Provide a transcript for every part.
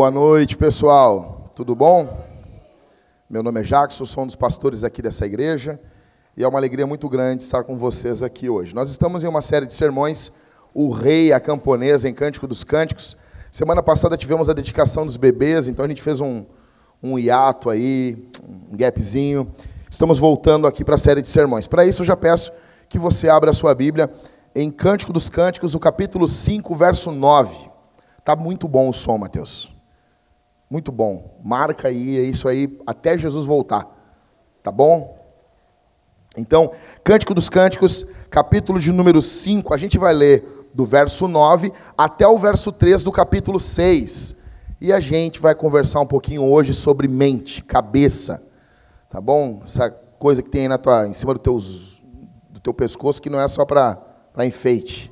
Boa noite, pessoal. Tudo bom? Meu nome é Jackson, sou um dos pastores aqui dessa igreja e é uma alegria muito grande estar com vocês aqui hoje. Nós estamos em uma série de sermões, O Rei, a Camponesa, em Cântico dos Cânticos. Semana passada tivemos a dedicação dos bebês, então a gente fez um, um hiato aí, um gapzinho. Estamos voltando aqui para a série de sermões. Para isso, eu já peço que você abra a sua Bíblia em Cântico dos Cânticos, o capítulo 5, verso 9. Tá muito bom o som, Mateus. Muito bom. Marca aí, é isso aí, até Jesus voltar. Tá bom? Então, Cântico dos Cânticos, capítulo de número 5, a gente vai ler do verso 9 até o verso 3 do capítulo 6. E a gente vai conversar um pouquinho hoje sobre mente, cabeça. Tá bom? Essa coisa que tem aí na tua, em cima do, teus, do teu pescoço que não é só para enfeite.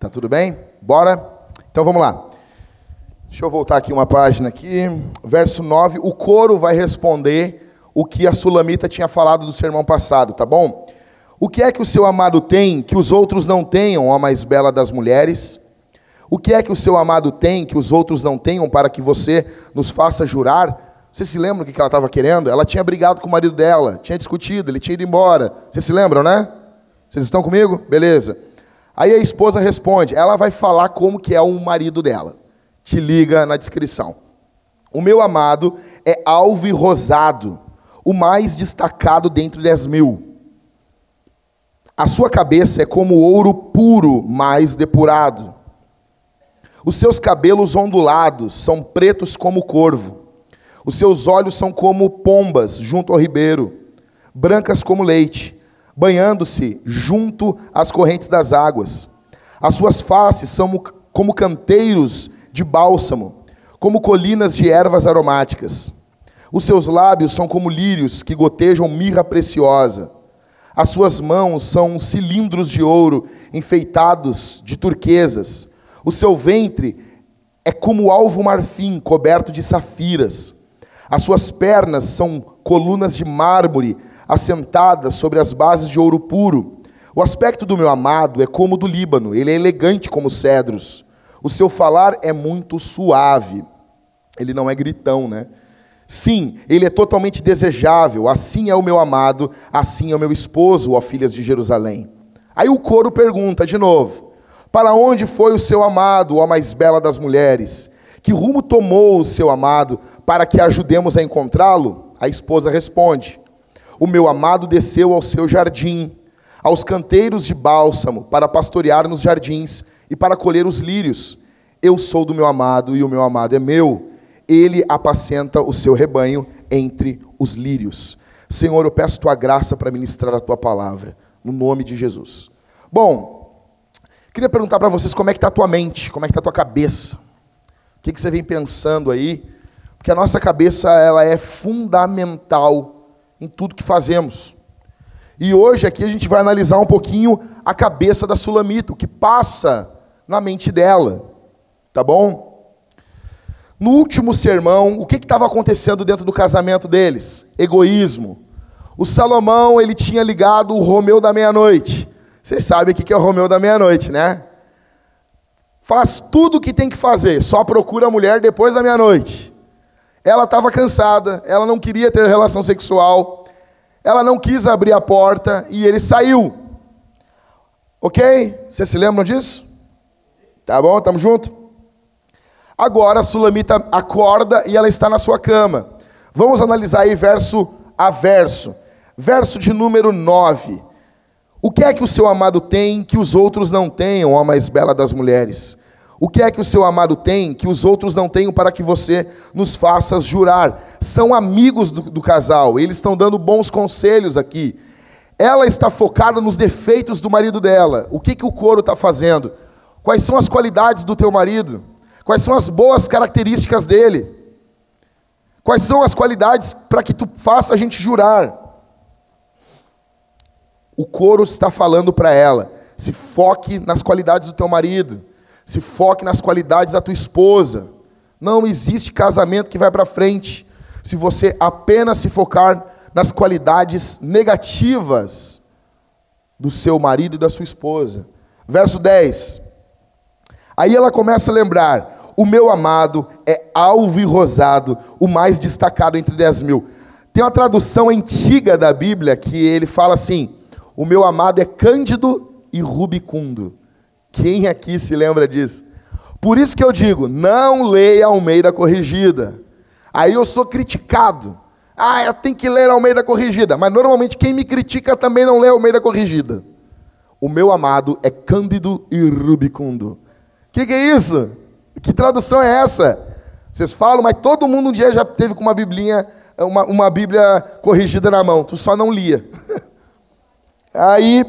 Tá tudo bem? Bora? Então vamos lá. Deixa eu voltar aqui uma página aqui. Verso 9, o coro vai responder o que a sulamita tinha falado do sermão passado, tá bom? O que é que o seu amado tem que os outros não tenham, a mais bela das mulheres? O que é que o seu amado tem que os outros não tenham para que você nos faça jurar? Você se lembra o que ela estava querendo? Ela tinha brigado com o marido dela, tinha discutido, ele tinha ido embora. Vocês se lembram, né? Vocês estão comigo? Beleza. Aí a esposa responde, ela vai falar como que é o marido dela. Te liga na descrição. O meu amado é alvo rosado, o mais destacado dentre dez mil. A sua cabeça é como ouro puro, mais depurado. Os seus cabelos ondulados são pretos como corvo. Os seus olhos são como pombas junto ao ribeiro, brancas como leite banhando-se junto às correntes das águas. As suas faces são como canteiros de bálsamo, como colinas de ervas aromáticas. Os seus lábios são como lírios que gotejam mirra preciosa. As suas mãos são cilindros de ouro enfeitados de turquesas. O seu ventre é como alvo marfim coberto de safiras. As suas pernas são colunas de mármore assentada sobre as bases de ouro puro. O aspecto do meu amado é como o do Líbano, ele é elegante como cedros. O seu falar é muito suave. Ele não é gritão, né? Sim, ele é totalmente desejável. Assim é o meu amado, assim é o meu esposo, ó filhas de Jerusalém. Aí o coro pergunta de novo: Para onde foi o seu amado, ó mais bela das mulheres? Que rumo tomou o seu amado para que ajudemos a encontrá-lo? A esposa responde: o meu amado desceu ao seu jardim, aos canteiros de bálsamo, para pastorear nos jardins e para colher os lírios. Eu sou do meu amado e o meu amado é meu. Ele apacenta o seu rebanho entre os lírios. Senhor, eu peço tua graça para ministrar a tua palavra, no nome de Jesus. Bom, queria perguntar para vocês como é que está a tua mente, como é que está a tua cabeça. O que, que você vem pensando aí? Porque a nossa cabeça ela é fundamental em tudo que fazemos. E hoje aqui a gente vai analisar um pouquinho a cabeça da Sulamita, o que passa na mente dela. Tá bom? No último sermão, o que estava acontecendo dentro do casamento deles? Egoísmo. O Salomão, ele tinha ligado o Romeu da meia-noite. Vocês sabem o que é o Romeu da meia-noite, né? Faz tudo o que tem que fazer, só procura a mulher depois da meia-noite. Ela estava cansada, ela não queria ter relação sexual, ela não quis abrir a porta e ele saiu. Ok? Vocês se lembram disso? Tá bom? Estamos juntos? Agora a Sulamita acorda e ela está na sua cama. Vamos analisar aí verso a verso. Verso de número 9. O que é que o seu amado tem que os outros não tenham, a mais bela das mulheres? O que é que o seu amado tem que os outros não tenham para que você nos faça jurar? São amigos do, do casal, eles estão dando bons conselhos aqui. Ela está focada nos defeitos do marido dela. O que, que o coro está fazendo? Quais são as qualidades do teu marido? Quais são as boas características dele? Quais são as qualidades para que tu faça a gente jurar? O coro está falando para ela: se foque nas qualidades do teu marido. Se foque nas qualidades da tua esposa. Não existe casamento que vai para frente se você apenas se focar nas qualidades negativas do seu marido e da sua esposa. Verso 10. Aí ela começa a lembrar: O meu amado é alvo e rosado, o mais destacado entre dez mil. Tem uma tradução antiga da Bíblia que ele fala assim: O meu amado é cândido e rubicundo. Quem aqui se lembra disso? Por isso que eu digo: não leia Almeida Corrigida. Aí eu sou criticado. Ah, tenho que ler Almeida Corrigida. Mas normalmente quem me critica também não lê Almeida Corrigida. O meu amado é cândido e rubicundo. O que, que é isso? Que tradução é essa? Vocês falam, mas todo mundo um dia já teve com uma biblinha, uma, uma Bíblia corrigida na mão. Tu só não lia. Aí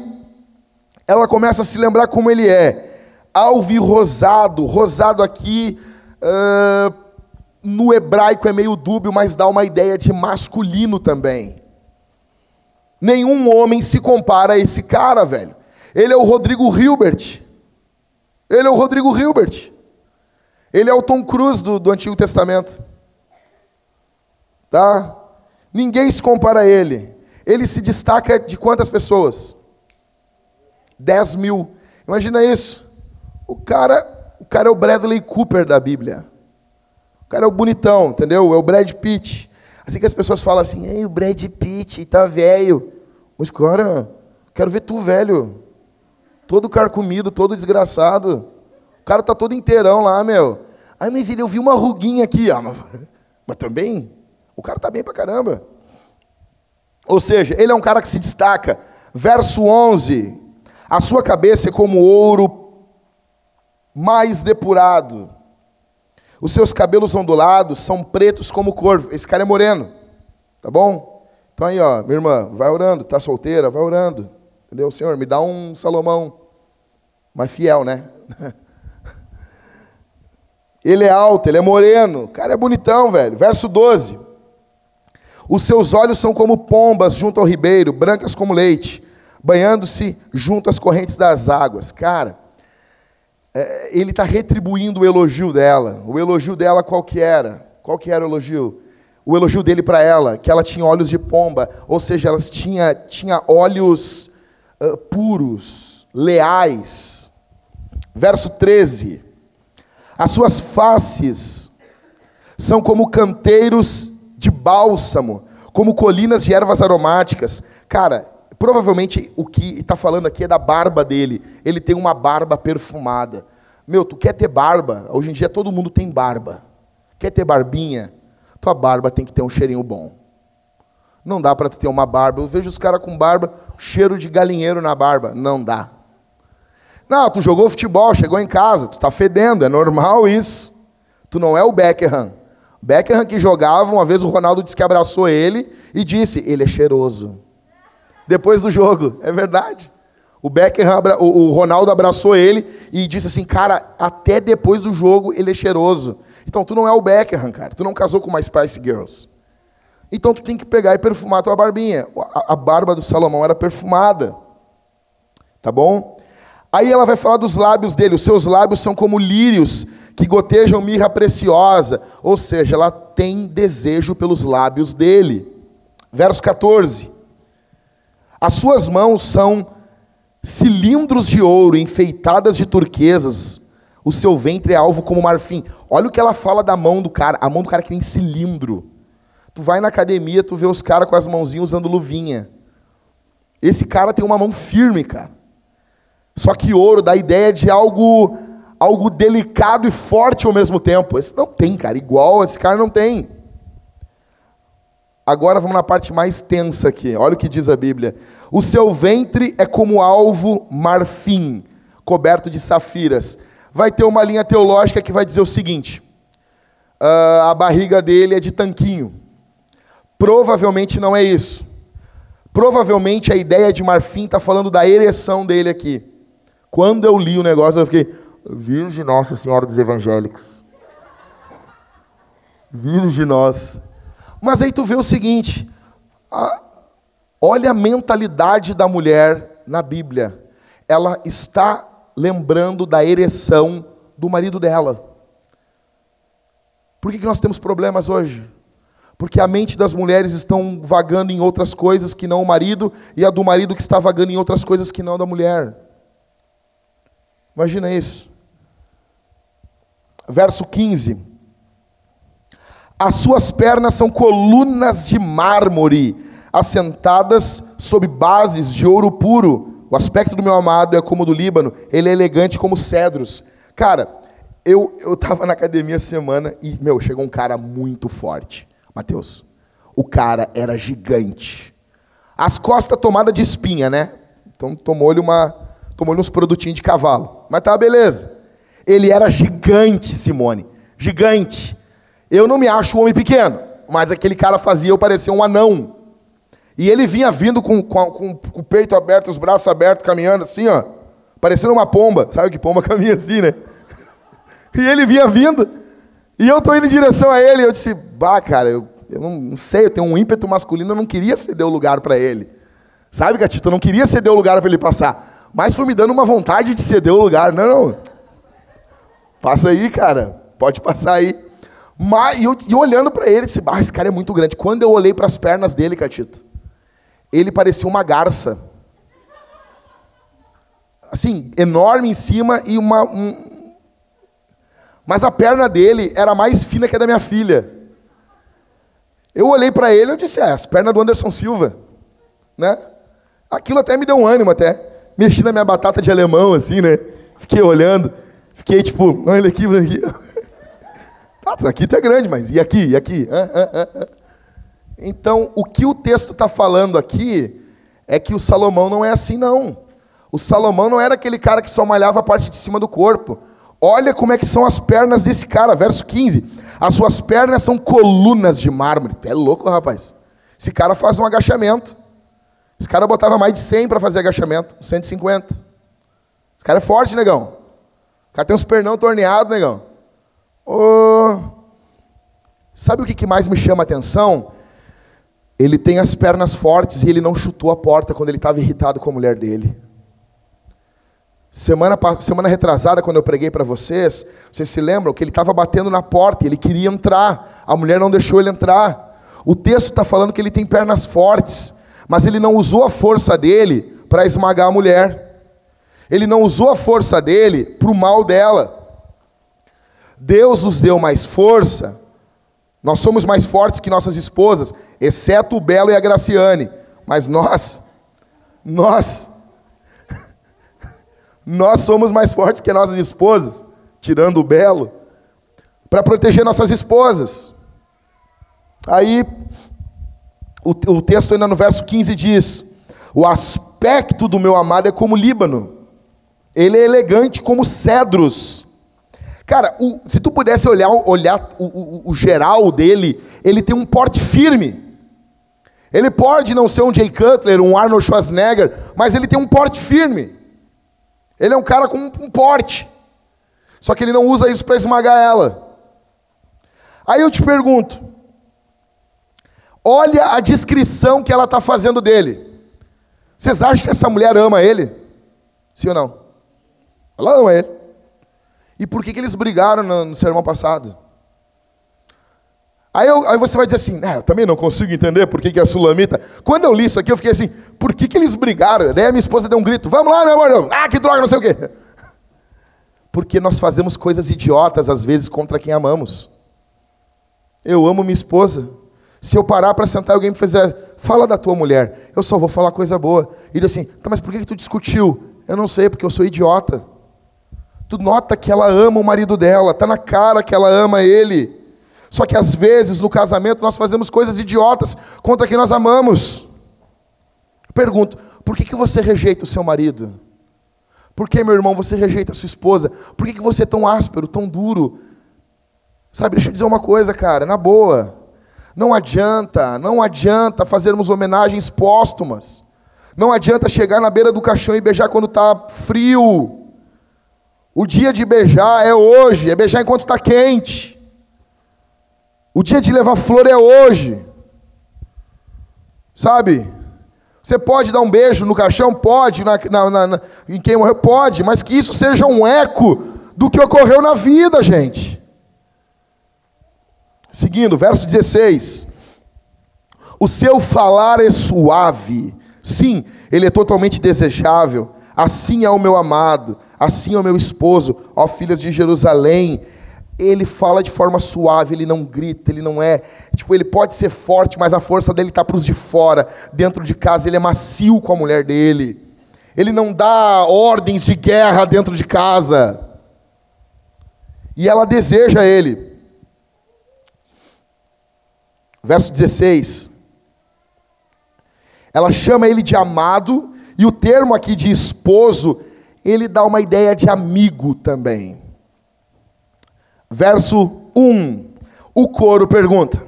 ela começa a se lembrar como ele é. Alvi rosado. Rosado aqui uh, no hebraico é meio dúbio, mas dá uma ideia de masculino também. Nenhum homem se compara a esse cara, velho. Ele é o Rodrigo Hilbert. Ele é o Rodrigo Hilbert. Ele é o Tom Cruise do, do Antigo Testamento. Tá? Ninguém se compara a ele. Ele se destaca de quantas pessoas? 10 mil. Imagina isso. O cara, o cara é o Bradley Cooper da Bíblia. O cara é o bonitão, entendeu? É o Brad Pitt. Assim que as pessoas falam assim, Ei, o Brad Pitt tá velho. Mas, cara, quero ver tu velho. Todo carcomido, todo desgraçado. O cara tá todo inteirão lá, meu. Ai, meu filho, eu vi uma ruguinha aqui. Ah, mas, mas também, o cara tá bem pra caramba. Ou seja, ele é um cara que se destaca. Verso 11. A sua cabeça é como ouro mais depurado. Os seus cabelos ondulados são pretos como corvo. Esse cara é moreno. Tá bom? Então aí, ó, minha irmã, vai orando. Tá solteira? Vai orando. Entendeu? Senhor, me dá um Salomão. Mais fiel, né? Ele é alto, ele é moreno. O cara é bonitão, velho. Verso 12. Os seus olhos são como pombas junto ao ribeiro, brancas como leite banhando-se junto às correntes das águas. Cara, é, ele está retribuindo o elogio dela. O elogio dela qual que era? Qual que era o elogio? O elogio dele para ela, que ela tinha olhos de pomba, ou seja, ela tinha, tinha olhos uh, puros, leais. Verso 13. As suas faces são como canteiros de bálsamo, como colinas de ervas aromáticas. Cara, Provavelmente o que está falando aqui é da barba dele. Ele tem uma barba perfumada. Meu, tu quer ter barba? Hoje em dia todo mundo tem barba. Quer ter barbinha? Tua barba tem que ter um cheirinho bom. Não dá para ter uma barba. Eu vejo os caras com barba, cheiro de galinheiro na barba. Não dá. Não, tu jogou futebol, chegou em casa, tu tá fedendo, é normal isso. Tu não é o Beckham. Beckham que jogava, uma vez o Ronaldo disse que abraçou ele e disse: ele é cheiroso depois do jogo. É verdade. O Beckham, o Ronaldo abraçou ele e disse assim, cara, até depois do jogo ele é cheiroso. Então tu não é o Beckham, cara. Tu não casou com uma Spice Girls. Então tu tem que pegar e perfumar a tua barbinha. A, a barba do Salomão era perfumada. Tá bom? Aí ela vai falar dos lábios dele. Os seus lábios são como lírios que gotejam mirra preciosa. Ou seja, ela tem desejo pelos lábios dele. Verso 14. As suas mãos são cilindros de ouro enfeitadas de turquesas. O seu ventre é alvo como marfim. Olha o que ela fala da mão do cara. A mão do cara que tem cilindro. Tu vai na academia, tu vê os caras com as mãozinhas usando luvinha. Esse cara tem uma mão firme, cara. Só que ouro dá a ideia de algo algo delicado e forte ao mesmo tempo. Esse não tem, cara. Igual esse cara não tem. Agora vamos na parte mais tensa aqui. Olha o que diz a Bíblia. O seu ventre é como alvo marfim, coberto de safiras. Vai ter uma linha teológica que vai dizer o seguinte: uh, a barriga dele é de tanquinho. Provavelmente não é isso. Provavelmente a ideia de marfim está falando da ereção dele aqui. Quando eu li o negócio, eu fiquei, Virgem Nossa Senhora dos Evangélicos. Virgem Nossa. Mas aí tu vê o seguinte: a, olha a mentalidade da mulher na Bíblia. Ela está lembrando da ereção do marido dela. Por que, que nós temos problemas hoje? Porque a mente das mulheres estão vagando em outras coisas que não o marido, e a do marido que está vagando em outras coisas que não da mulher. Imagina isso. verso 15. As suas pernas são colunas de mármore, assentadas sob bases de ouro puro. O aspecto do meu amado é como o do Líbano, ele é elegante como cedros. Cara, eu eu tava na academia semana e meu, chegou um cara muito forte. Mateus. O cara era gigante. As costas tomadas de espinha, né? Então tomou-lhe uma tomou-lhe uns produtinhos de cavalo. Mas tá beleza. Ele era gigante, Simone. Gigante. Eu não me acho um homem pequeno, mas aquele cara fazia eu parecer um anão. E ele vinha vindo com, com, com, com o peito aberto, os braços abertos, caminhando assim, ó. Parecendo uma pomba. Sabe que pomba caminha assim, né? E ele vinha vindo. E eu tô indo em direção a ele. E eu disse, bah, cara, eu, eu não, sei, eu tenho um ímpeto masculino, eu não queria ceder o lugar para ele. Sabe, Gatito? Eu não queria ceder o lugar para ele passar. Mas foi me dando uma vontade de ceder o lugar. Não, não. Passa aí, cara. Pode passar aí. Mas, e eu, eu olhando para ele, disse, ah, esse cara é muito grande. Quando eu olhei para as pernas dele, Catito, ele parecia uma garça. Assim, enorme em cima e uma. Um... Mas a perna dele era mais fina que a da minha filha. Eu olhei para ele e disse, é, as pernas do Anderson Silva. Né? Aquilo até me deu um ânimo, até. Mexi na minha batata de alemão, assim, né? Fiquei olhando. Fiquei tipo, olha aqui, olha aqui. Ah, aqui tu é grande, mas e aqui, e aqui? Ah, ah, então, o que o texto está falando aqui é que o Salomão não é assim, não. O Salomão não era aquele cara que só malhava a parte de cima do corpo. Olha como é que são as pernas desse cara, verso 15. As suas pernas são colunas de mármore. É louco, rapaz. Esse cara faz um agachamento. Esse cara botava mais de 100 para fazer agachamento, 150. Esse cara é forte, negão. O cara tem uns pernão torneados, negão. Oh. Sabe o que mais me chama a atenção? Ele tem as pernas fortes e ele não chutou a porta quando ele estava irritado com a mulher dele. Semana, semana retrasada, quando eu preguei para vocês, vocês se lembram que ele estava batendo na porta ele queria entrar, a mulher não deixou ele entrar. O texto está falando que ele tem pernas fortes, mas ele não usou a força dele para esmagar a mulher. Ele não usou a força dele para o mal dela. Deus nos deu mais força. Nós somos mais fortes que nossas esposas, exceto o Belo e a Graciane. Mas nós, nós, nós somos mais fortes que nossas esposas, tirando o Belo, para proteger nossas esposas. Aí, o, o texto ainda no verso 15 diz: O aspecto do meu amado é como Líbano ele é elegante como cedros. Cara, o, se tu pudesse olhar, olhar o, o, geral dele, ele tem um porte firme. Ele pode não ser um Jay Cutler, um Arnold Schwarzenegger, mas ele tem um porte firme. Ele é um cara com um porte. Só que ele não usa isso para esmagar ela. Aí eu te pergunto: olha a descrição que ela está fazendo dele. Vocês acham que essa mulher ama ele? Sim ou não? Ela ama ele. E por que, que eles brigaram no, no sermão passado? Aí, eu, aí, você vai dizer assim, ah, eu também não consigo entender por que, que é sulamita. Quando eu li isso aqui, eu fiquei assim, por que, que eles brigaram? Daí a minha esposa deu um grito, vamos lá, meu amor. Ah, que droga, não sei o quê. Porque nós fazemos coisas idiotas, às vezes, contra quem amamos. Eu amo minha esposa. Se eu parar para sentar e alguém me fizer, fala da tua mulher, eu só vou falar coisa boa. E ele assim, tá, mas por que, que tu discutiu? Eu não sei, porque eu sou idiota. Tu nota que ela ama o marido dela, tá na cara que ela ama ele. Só que às vezes no casamento nós fazemos coisas idiotas contra quem nós amamos. pergunto, por que, que você rejeita o seu marido? Por que, meu irmão, você rejeita a sua esposa? Por que, que você é tão áspero, tão duro? Sabe, deixa eu dizer uma coisa, cara, na boa. Não adianta, não adianta fazermos homenagens póstumas. Não adianta chegar na beira do caixão e beijar quando está frio. O dia de beijar é hoje, é beijar enquanto está quente. O dia de levar flor é hoje. Sabe? Você pode dar um beijo no caixão? Pode. Na, na, na, em quem morreu? Pode. Mas que isso seja um eco do que ocorreu na vida, gente. Seguindo, verso 16. O seu falar é suave. Sim, ele é totalmente desejável. Assim é o meu amado assim ao meu esposo, ó filhas de Jerusalém. Ele fala de forma suave, ele não grita, ele não é. Tipo, ele pode ser forte, mas a força dele está para os de fora. Dentro de casa, ele é macio com a mulher dele. Ele não dá ordens de guerra dentro de casa. E ela deseja ele. Verso 16. Ela chama ele de amado, e o termo aqui de esposo, ele dá uma ideia de amigo também. Verso 1. O coro pergunta: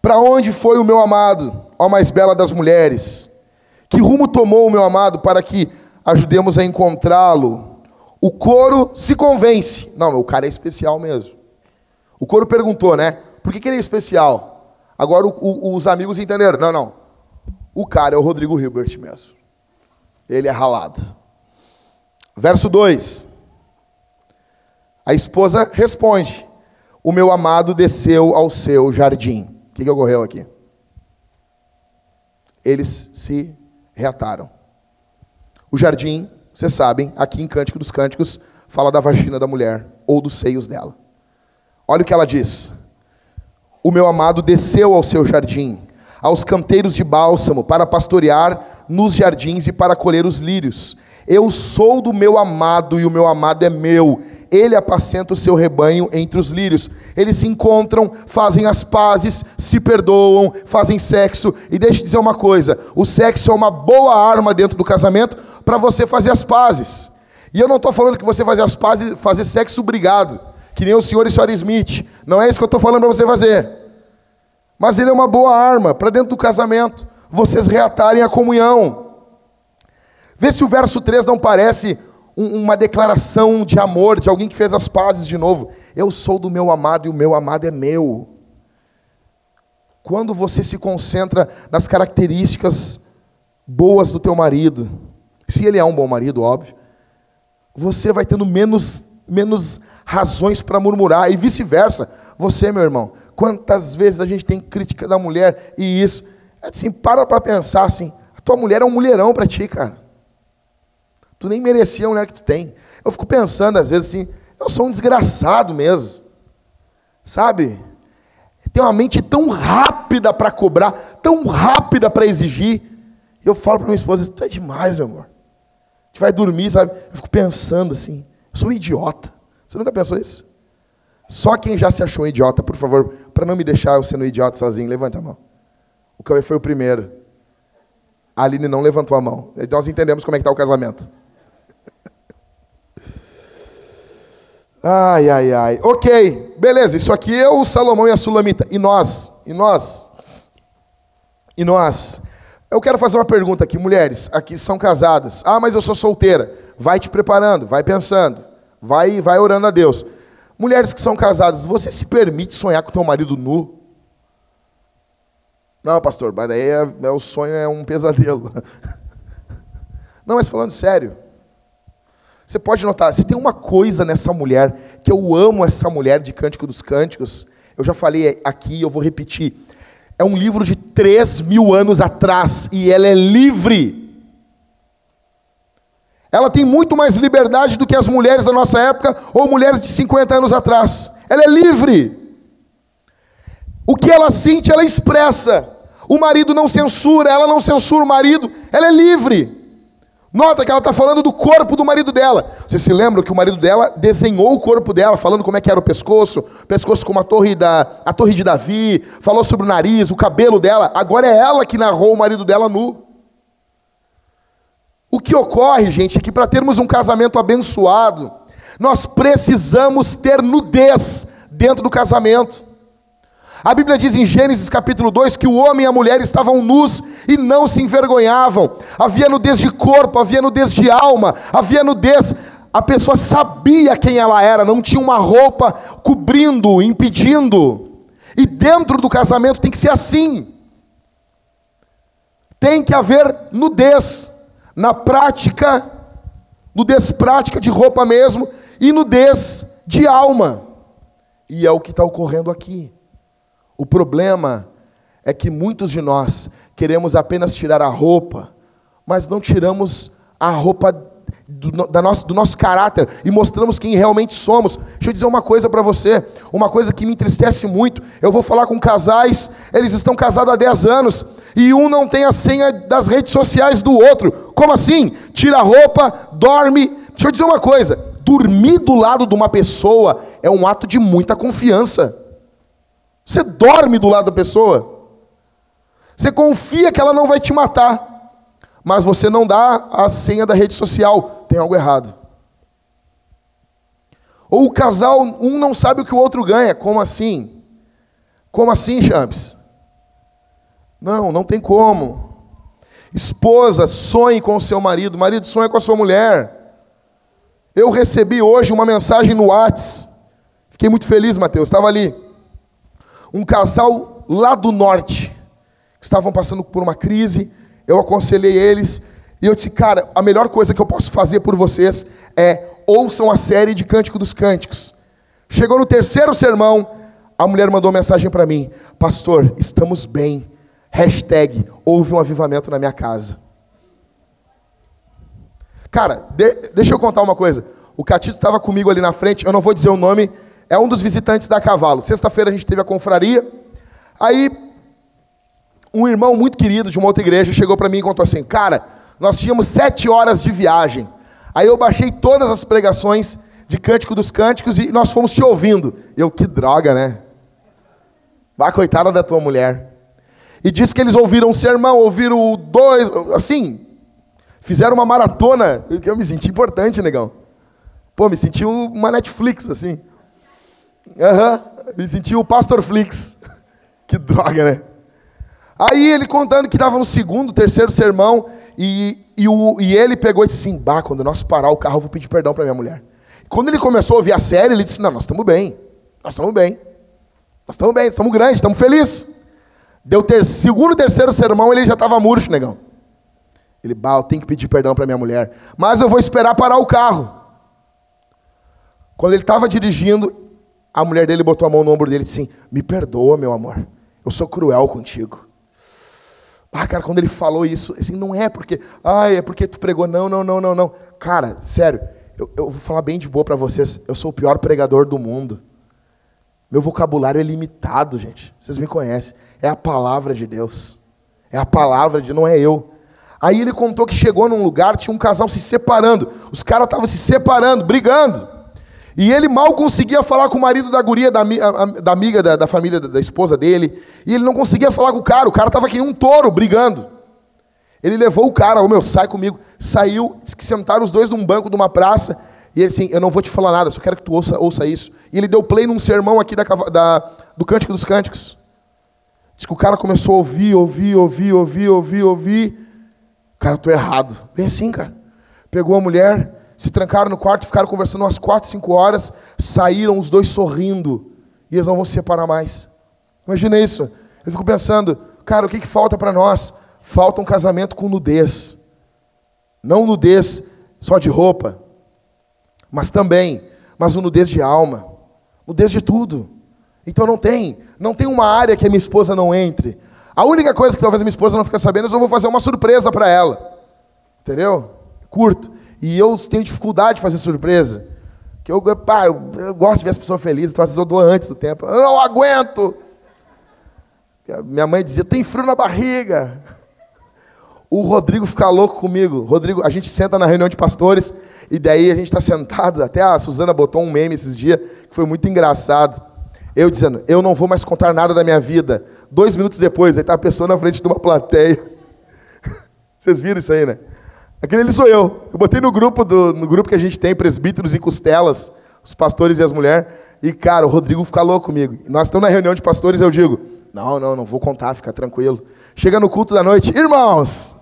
Para onde foi o meu amado, ó mais bela das mulheres? Que rumo tomou o meu amado para que ajudemos a encontrá-lo? O coro se convence. Não, o cara é especial mesmo. O coro perguntou, né? Por que, que ele é especial? Agora o, o, os amigos entenderam. Não, não. O cara é o Rodrigo Hilbert mesmo. Ele é ralado. Verso 2. A esposa responde: O meu amado desceu ao seu jardim. O que, que ocorreu aqui? Eles se reataram. O jardim, vocês sabem, aqui em Cântico dos Cânticos, fala da vagina da mulher ou dos seios dela. Olha o que ela diz: O meu amado desceu ao seu jardim, aos canteiros de bálsamo, para pastorear nos jardins e para colher os lírios. Eu sou do meu amado e o meu amado é meu ele apacenta o seu rebanho entre os lírios. Eles se encontram, fazem as pazes, se perdoam, fazem sexo. E deixa eu dizer uma coisa: o sexo é uma boa arma dentro do casamento para você fazer as pazes. E eu não estou falando que você fazer as pazes, fazer sexo obrigado, que nem o senhor e a senhora Smith. Não é isso que eu estou falando para você fazer. Mas ele é uma boa arma para dentro do casamento, vocês reatarem a comunhão. Vê se o verso 3 não parece uma declaração de amor de alguém que fez as pazes de novo. Eu sou do meu amado e o meu amado é meu. Quando você se concentra nas características boas do teu marido, se ele é um bom marido, óbvio, você vai tendo menos, menos razões para murmurar e vice-versa. Você, meu irmão, quantas vezes a gente tem crítica da mulher e isso, é assim, para para pensar assim, a tua mulher é um mulherão para ti, cara. Tu nem merecia a mulher que tu tem. Eu fico pensando, às vezes, assim, eu sou um desgraçado mesmo. Sabe? Tem uma mente tão rápida para cobrar, tão rápida para exigir. Eu falo para minha esposa, tu é demais, meu amor. Gente vai dormir, sabe? Eu fico pensando assim, eu sou um idiota. Você nunca pensou isso? Só quem já se achou um idiota, por favor, para não me deixar eu sendo um idiota sozinho, levante a mão. O Cauê foi o primeiro. A Aline não levantou a mão. Nós entendemos como é que está o casamento. Ai, ai, ai. Ok, beleza. Isso aqui é o Salomão e a Sulamita. E nós? E nós? E nós? Eu quero fazer uma pergunta aqui, mulheres, aqui são casadas. Ah, mas eu sou solteira. Vai te preparando, vai pensando, vai, vai orando a Deus. Mulheres que são casadas, você se permite sonhar com teu marido nu? Não, pastor, mas daí é, é, o sonho é um pesadelo. Não, mas falando sério, você pode notar, se tem uma coisa nessa mulher, que eu amo essa mulher de Cântico dos Cânticos, eu já falei aqui, eu vou repetir. É um livro de 3 mil anos atrás e ela é livre. Ela tem muito mais liberdade do que as mulheres da nossa época ou mulheres de 50 anos atrás. Ela é livre. O que ela sente, ela expressa. O marido não censura, ela não censura o marido, ela é livre. Nota que ela está falando do corpo do marido dela. Você se lembra que o marido dela desenhou o corpo dela, falando como é que era o pescoço, pescoço como a torre, da, a torre de Davi, falou sobre o nariz, o cabelo dela. Agora é ela que narrou o marido dela nu. O que ocorre, gente, é que para termos um casamento abençoado, nós precisamos ter nudez dentro do casamento. A Bíblia diz em Gênesis capítulo 2 que o homem e a mulher estavam nus e não se envergonhavam. Havia nudez de corpo, havia nudez de alma, havia nudez. A pessoa sabia quem ela era, não tinha uma roupa cobrindo, impedindo. E dentro do casamento tem que ser assim. Tem que haver nudez na prática, nudez prática de roupa mesmo e nudez de alma. E é o que está ocorrendo aqui. O problema é que muitos de nós queremos apenas tirar a roupa, mas não tiramos a roupa do, da nosso, do nosso caráter e mostramos quem realmente somos. Deixa eu dizer uma coisa para você, uma coisa que me entristece muito. Eu vou falar com casais, eles estão casados há 10 anos e um não tem a senha das redes sociais do outro. Como assim? Tira a roupa, dorme. Deixa eu dizer uma coisa: dormir do lado de uma pessoa é um ato de muita confiança. Você dorme do lado da pessoa. Você confia que ela não vai te matar mas você não dá a senha da rede social, tem algo errado. Ou o casal, um não sabe o que o outro ganha, como assim? Como assim, Champs? Não, não tem como. Esposa, sonhe com o seu marido, marido, sonhe com a sua mulher. Eu recebi hoje uma mensagem no Whats. Fiquei muito feliz, Mateus, estava ali. Um casal lá do norte, que estavam passando por uma crise, eu aconselhei eles e eu disse, cara, a melhor coisa que eu posso fazer por vocês é ouçam a série de Cântico dos Cânticos. Chegou no terceiro sermão, a mulher mandou mensagem para mim: Pastor, estamos bem. Hashtag, houve um avivamento na minha casa. Cara, de, deixa eu contar uma coisa. O Catito estava comigo ali na frente, eu não vou dizer o nome, é um dos visitantes da Cavalo. Sexta-feira a gente teve a confraria. Aí um irmão muito querido de uma outra igreja chegou para mim e contou assim: Cara, nós tínhamos sete horas de viagem. Aí eu baixei todas as pregações de Cântico dos Cânticos e nós fomos te ouvindo. Eu, que droga, né? Vá, coitada da tua mulher. E disse que eles ouviram um sermão, ouviram dois, assim, fizeram uma maratona. Eu me senti importante, negão. Pô, me senti uma Netflix, assim. Aham, uhum, me senti o Pastor Flix. Que droga, né? Aí ele contando que estava no segundo, terceiro sermão, e, e, o, e ele pegou e disse assim: quando nós parar o carro, eu vou pedir perdão para minha mulher. Quando ele começou a ouvir a série, ele disse: Não, nós estamos bem, nós estamos bem, nós estamos bem, estamos grandes, estamos felizes. Deu ter, segundo, terceiro sermão, ele já estava murcho, negão. Ele, bah, eu tenho que pedir perdão para minha mulher, mas eu vou esperar parar o carro. Quando ele estava dirigindo, a mulher dele botou a mão no ombro dele e disse assim: Me perdoa, meu amor, eu sou cruel contigo. Ah, cara, quando ele falou isso, assim, não é porque, ah, é porque tu pregou. Não, não, não, não, não. Cara, sério, eu, eu vou falar bem de boa para vocês. Eu sou o pior pregador do mundo. Meu vocabulário é limitado, gente. Vocês me conhecem. É a palavra de Deus. É a palavra de, não é eu. Aí ele contou que chegou num lugar, tinha um casal se separando. Os caras estavam se separando, brigando. E ele mal conseguia falar com o marido da guria, da, da amiga da, da família da, da, esposa dele. E ele não conseguia falar com o cara. O cara estava aqui um touro brigando. Ele levou o cara, ô meu, sai comigo. Saiu, disse que sentaram os dois num banco de uma praça. E ele assim, eu não vou te falar nada, só quero que tu ouça, ouça isso. E ele deu play num sermão aqui da, da, do Cântico dos Cânticos. Diz que o cara começou a ouvir, ouvir, ouvir, ouvir, ouvir, ouvir. Cara, eu tô errado. Bem assim, cara. Pegou a mulher, se trancaram no quarto, ficaram conversando umas quatro, cinco horas, saíram os dois sorrindo, e eles não vão se separar mais. Imagina isso. Eu fico pensando, cara, o que, que falta para nós? Falta um casamento com nudez. Não nudez só de roupa, mas também, mas o nudez de alma, nudez de tudo. Então não tem, não tem uma área que a minha esposa não entre. A única coisa que talvez a minha esposa não fique sabendo é que eu vou fazer uma surpresa para ela. Entendeu? Curto. E eu tenho dificuldade de fazer surpresa. Que eu, pá, eu, eu gosto de ver as pessoas felizes, então às vezes eu dou antes do tempo. Eu não aguento! Minha mãe dizia, tem frio na barriga. O Rodrigo fica louco comigo. Rodrigo, a gente senta na reunião de pastores e daí a gente está sentado. Até a Suzana botou um meme esses dias que foi muito engraçado. Eu dizendo, eu não vou mais contar nada da minha vida. Dois minutos depois, aí está a pessoa na frente de uma plateia. Vocês viram isso aí, né? Aquele ali sou eu. Eu botei no grupo, do, no grupo que a gente tem, presbíteros e costelas, os pastores e as mulheres. E, cara, o Rodrigo fica louco comigo. Nós estamos na reunião de pastores, eu digo, não, não, não vou contar, fica tranquilo. Chega no culto da noite, irmãos!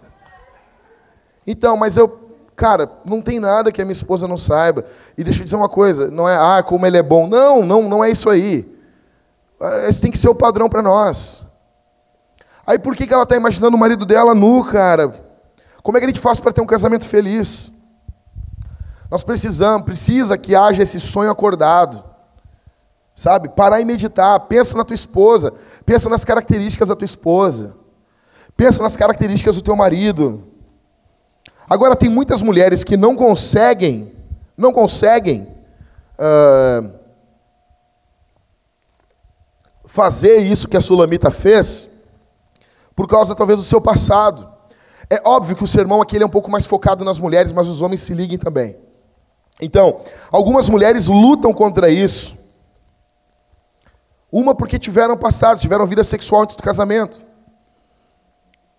Então, mas eu, cara, não tem nada que a minha esposa não saiba. E deixa eu dizer uma coisa, não é, ah, como ele é bom. Não, não, não é isso aí. Esse tem que ser o padrão para nós. Aí por que, que ela está imaginando o marido dela nu, cara? Como é que a gente faz para ter um casamento feliz? Nós precisamos, precisa que haja esse sonho acordado. Sabe? Parar e meditar. Pensa na tua esposa. Pensa nas características da tua esposa. Pensa nas características do teu marido. Agora, tem muitas mulheres que não conseguem, não conseguem uh, fazer isso que a Sulamita fez, por causa talvez do seu passado. É óbvio que o sermão aqui é um pouco mais focado nas mulheres, mas os homens se liguem também. Então, algumas mulheres lutam contra isso. Uma porque tiveram passado, tiveram vida sexual antes do casamento.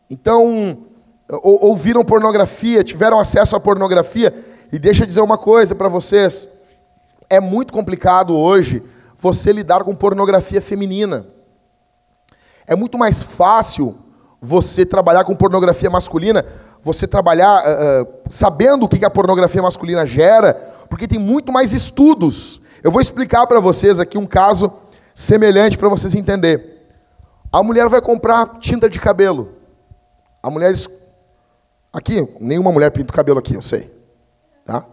Então, ou, ouviram pornografia, tiveram acesso à pornografia. E deixa eu dizer uma coisa para vocês: é muito complicado hoje você lidar com pornografia feminina. É muito mais fácil você trabalhar com pornografia masculina, você trabalhar uh, uh, sabendo o que a pornografia masculina gera, porque tem muito mais estudos. Eu vou explicar para vocês aqui um caso semelhante para vocês entenderem. A mulher vai comprar tinta de cabelo. A mulher. Aqui, nenhuma mulher pinta o cabelo aqui, eu sei. Tá?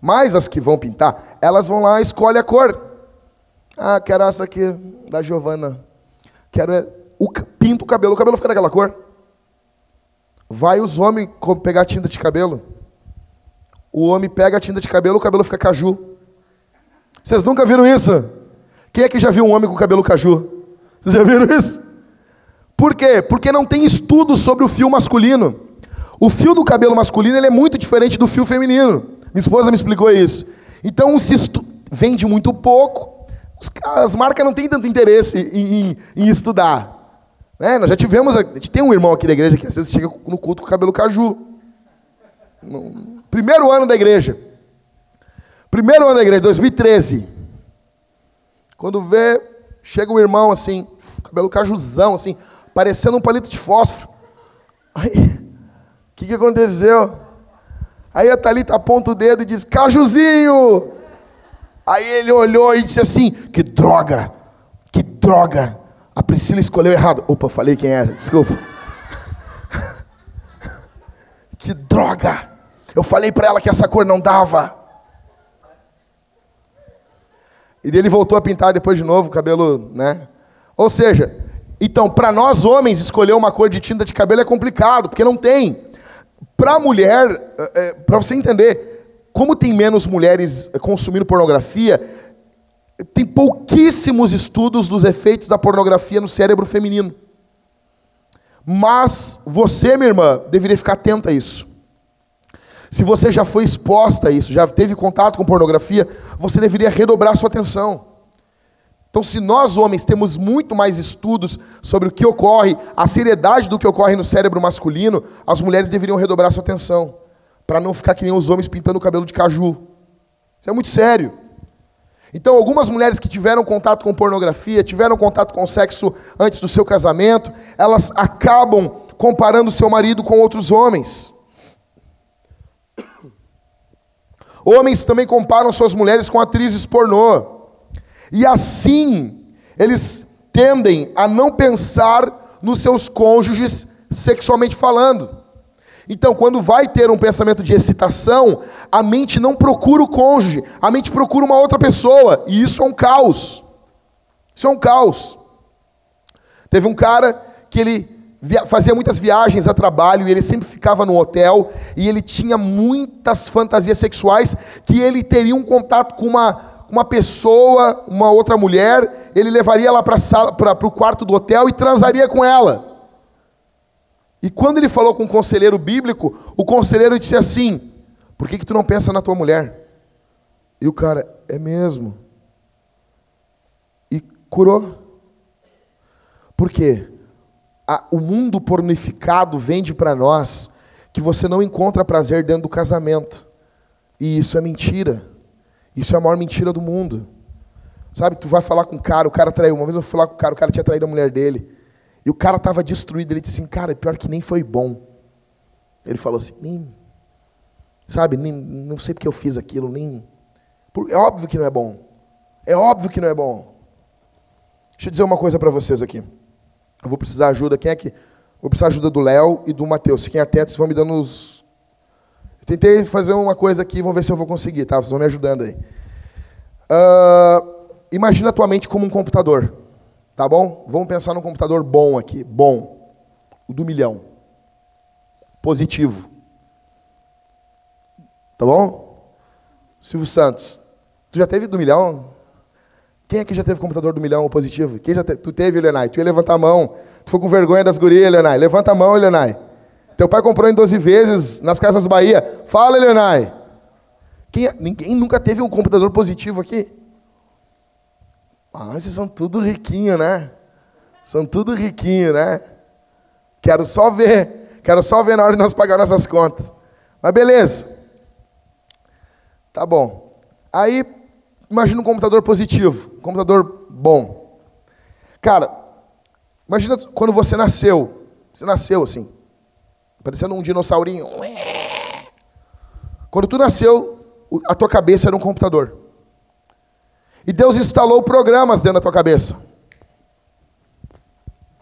Mas as que vão pintar, elas vão lá e escolhem a cor. Ah, quero essa aqui da Giovana. Quero o, pinta o cabelo, o cabelo fica daquela cor. Vai os homens pegar tinta de cabelo. O homem pega a tinta de cabelo, o cabelo fica caju. Vocês nunca viram isso? Quem é que já viu um homem com cabelo caju? Vocês já viram isso? Por quê? Porque não tem estudo sobre o fio masculino. O fio do cabelo masculino ele é muito diferente do fio feminino. Minha esposa me explicou isso. Então se estu... vende muito pouco. As marcas não têm tanto interesse em, em, em estudar. Né? Nós já tivemos, a gente tem um irmão aqui da igreja que às vezes chega no culto com o cabelo caju. No primeiro ano da igreja. Primeiro ano da igreja, 2013. Quando vê, chega um irmão assim, cabelo cajuzão, assim, parecendo um palito de fósforo. Aí, o que, que aconteceu? Aí a Thalita aponta o dedo e diz, cajuzinho! Aí ele olhou e disse assim, que droga, que droga. A Priscila escolheu errado. Opa, falei quem era, desculpa. que droga! Eu falei para ela que essa cor não dava. E ele voltou a pintar depois de novo o cabelo, né? Ou seja, então, para nós homens, escolher uma cor de tinta de cabelo é complicado, porque não tem. Para mulher, é, é para você entender, como tem menos mulheres consumindo pornografia, tem pouquíssimos estudos dos efeitos da pornografia no cérebro feminino. Mas você, minha irmã, deveria ficar atenta a isso. Se você já foi exposta a isso, já teve contato com pornografia, você deveria redobrar sua atenção. Então, se nós homens temos muito mais estudos sobre o que ocorre, a seriedade do que ocorre no cérebro masculino, as mulheres deveriam redobrar sua atenção, para não ficar que nem os homens pintando o cabelo de caju. Isso é muito sério. Então, algumas mulheres que tiveram contato com pornografia, tiveram contato com sexo antes do seu casamento, elas acabam comparando seu marido com outros homens. Homens também comparam suas mulheres com atrizes pornô. E assim, eles tendem a não pensar nos seus cônjuges sexualmente falando. Então, quando vai ter um pensamento de excitação, a mente não procura o cônjuge, a mente procura uma outra pessoa, e isso é um caos. Isso é um caos. Teve um cara que ele fazia muitas viagens a trabalho e ele sempre ficava no hotel e ele tinha muitas fantasias sexuais que ele teria um contato com uma, uma pessoa, uma outra mulher, ele levaria ela para o quarto do hotel e transaria com ela. E quando ele falou com o conselheiro bíblico, o conselheiro disse assim: Por que, que tu não pensa na tua mulher? E o cara, é mesmo. E curou. Por quê? A, o mundo pornificado vende para nós que você não encontra prazer dentro do casamento. E isso é mentira. Isso é a maior mentira do mundo. Sabe, tu vai falar com o cara, o cara traiu. Uma vez eu fui falar com o cara, o cara tinha traído a mulher dele. E o cara estava destruído. Ele disse assim, cara, pior que nem foi bom. Ele falou assim, nem, sabe, nem, não sei porque eu fiz aquilo, nem. É óbvio que não é bom. É óbvio que não é bom. Deixa eu dizer uma coisa para vocês aqui. Eu vou precisar de ajuda. Quem é que. Vou precisar de ajuda do Léo e do Matheus. Quem é atento, vocês vão me dando os. Eu tentei fazer uma coisa aqui, vamos ver se eu vou conseguir, tá? Vocês vão me ajudando aí. Uh, imagina a tua mente como um computador. Tá bom? Vamos pensar num computador bom aqui. Bom. O do milhão. Positivo. Tá bom? Silvio Santos, tu já teve do milhão? Quem aqui já teve computador do milhão positivo? Quem já te... Tu teve, Leonai? Tu ia levantar a mão. Tu foi com vergonha das gurias, Leonai. Levanta a mão, Leonai. Teu pai comprou em 12 vezes nas Casas Bahia. Fala, Leonai. Quem... Ninguém nunca teve um computador positivo aqui? Ah, vocês são tudo riquinho, né? São tudo riquinho, né? Quero só ver. Quero só ver na hora de nós pagar nossas contas. Mas beleza. Tá bom. Aí, imagina um computador positivo, um computador bom. Cara, imagina quando você nasceu. Você nasceu assim, parecendo um dinossaurinho. Quando tu nasceu, a tua cabeça era um computador. E Deus instalou programas dentro da tua cabeça.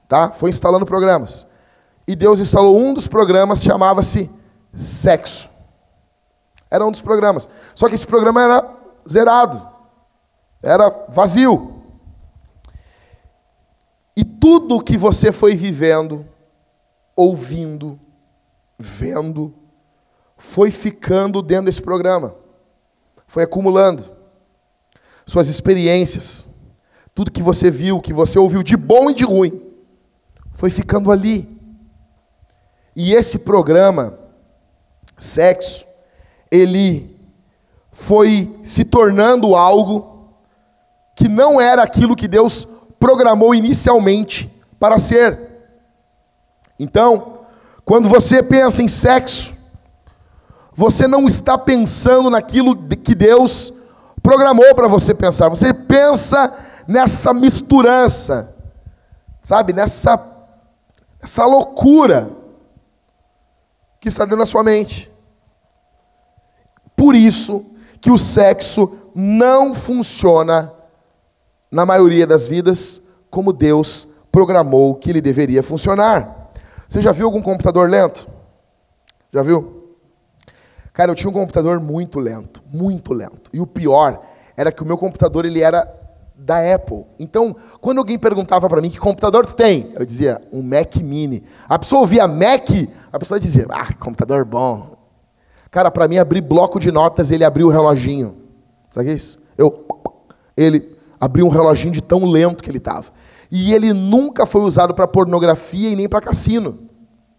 Tá? Foi instalando programas. E Deus instalou um dos programas, chamava-se sexo. Era um dos programas. Só que esse programa era zerado. Era vazio. E tudo que você foi vivendo, ouvindo, vendo, foi ficando dentro desse programa. Foi acumulando. Suas experiências, tudo que você viu, que você ouviu de bom e de ruim, foi ficando ali. E esse programa, sexo, ele foi se tornando algo que não era aquilo que Deus programou inicialmente para ser. Então, quando você pensa em sexo, você não está pensando naquilo que Deus programou para você pensar. Você pensa nessa misturança, sabe? Nessa essa loucura que está dentro da sua mente. Por isso que o sexo não funciona na maioria das vidas como Deus programou que ele deveria funcionar. Você já viu algum computador lento? Já viu? Cara, eu tinha um computador muito lento, muito lento. E o pior era que o meu computador ele era da Apple. Então, quando alguém perguntava para mim que computador tu tem, eu dizia um Mac Mini. A pessoa ouvia Mac, a pessoa dizia: "Ah, computador bom, Cara, para mim abrir bloco de notas, ele abriu o reloginho. Sabe é isso? Eu, ele abriu um reloginho de tão lento que ele estava. E ele nunca foi usado para pornografia e nem para cassino.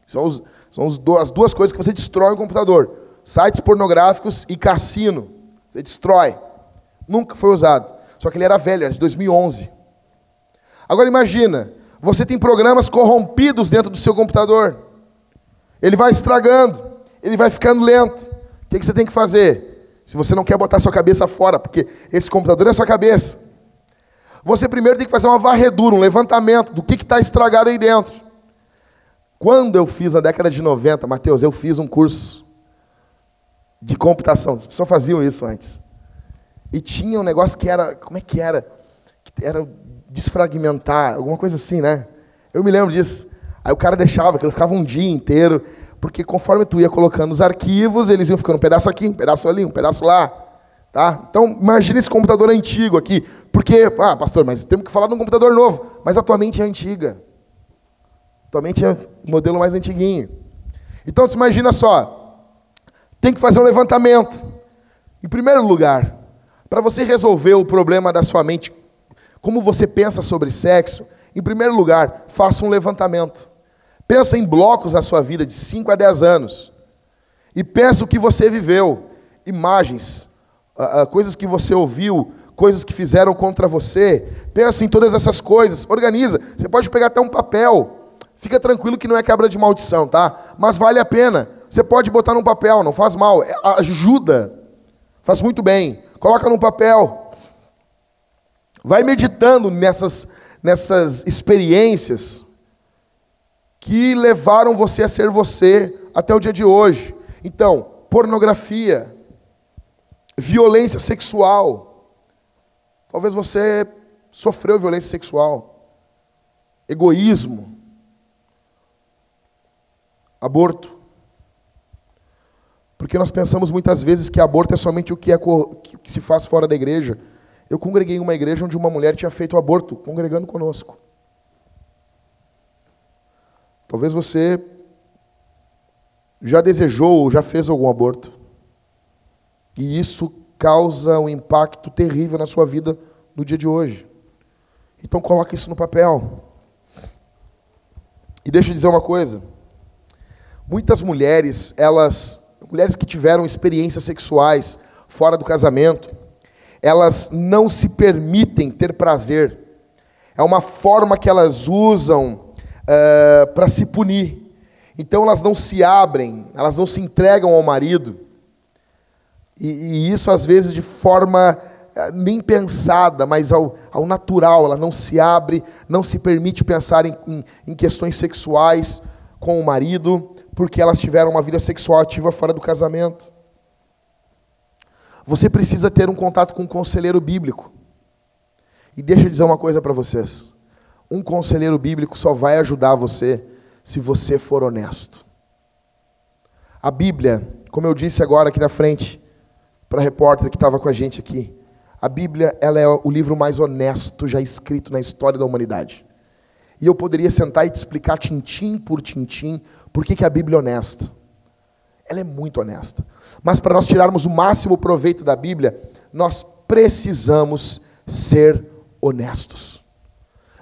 São, os, são os do, as duas coisas que você destrói o computador: sites pornográficos e cassino. Você destrói. Nunca foi usado. Só que ele era velho, era de 2011. Agora imagina, você tem programas corrompidos dentro do seu computador. Ele vai estragando ele vai ficando lento. O que, você tem que fazer? Se você não quer botar sua cabeça fora, porque esse computador é sua cabeça, você primeiro tem que fazer uma varredura, um levantamento do que está estragado aí dentro. Quando eu fiz na década de 90, Mateus, eu fiz um curso de computação. As pessoas faziam isso antes. E tinha um negócio que era. Como é que era? Era desfragmentar, alguma coisa assim, né? Eu me lembro disso. Aí o cara deixava, que ele ficava um dia inteiro. Porque conforme tu ia colocando os arquivos, eles iam ficando um pedaço aqui, um pedaço ali, um pedaço lá. Tá? Então, imagine esse computador antigo aqui. Porque, ah, pastor, mas temos que falar de um computador novo. Mas a tua mente é antiga. A tua mente é o modelo mais antiguinho. Então, você imagina só. Tem que fazer um levantamento. Em primeiro lugar, para você resolver o problema da sua mente, como você pensa sobre sexo, em primeiro lugar, faça um levantamento. Pensa em blocos da sua vida de 5 a 10 anos. E pensa o que você viveu, imagens, coisas que você ouviu, coisas que fizeram contra você. Pensa em todas essas coisas, organiza. Você pode pegar até um papel. Fica tranquilo que não é quebra de maldição, tá? Mas vale a pena. Você pode botar num papel, não faz mal, é, ajuda. Faz muito bem. Coloca num papel. Vai meditando nessas nessas experiências que levaram você a ser você até o dia de hoje. Então, pornografia, violência sexual. Talvez você sofreu violência sexual, egoísmo, aborto. Porque nós pensamos muitas vezes que aborto é somente o que, é, que se faz fora da igreja. Eu congreguei em uma igreja onde uma mulher tinha feito aborto, congregando conosco. Talvez você já desejou ou já fez algum aborto. E isso causa um impacto terrível na sua vida no dia de hoje. Então coloque isso no papel. E deixa eu dizer uma coisa. Muitas mulheres, elas, mulheres que tiveram experiências sexuais fora do casamento, elas não se permitem ter prazer. É uma forma que elas usam uh, eh, para se punir. Então elas não se abrem, elas não se entregam ao marido. E, e isso às vezes de forma uh, nem pensada, mas ao, ao, natural. Ela não se abre, não se permite pensar em, em, em questões sexuais com o marido, porque elas tiveram uma vida sexual ativa fora do casamento. Você precisa ter um contato com um conselheiro bíblico. E deixa eu dizer uma coisa para vocês. Um conselheiro bíblico só vai ajudar você se você for honesto. A Bíblia, como eu disse agora aqui na frente, para a repórter que estava com a gente aqui, a Bíblia ela é o livro mais honesto já escrito na história da humanidade. E eu poderia sentar e te explicar tintim por tintim por que, que a Bíblia é honesta. Ela é muito honesta. Mas para nós tirarmos o máximo proveito da Bíblia, nós precisamos ser honestos.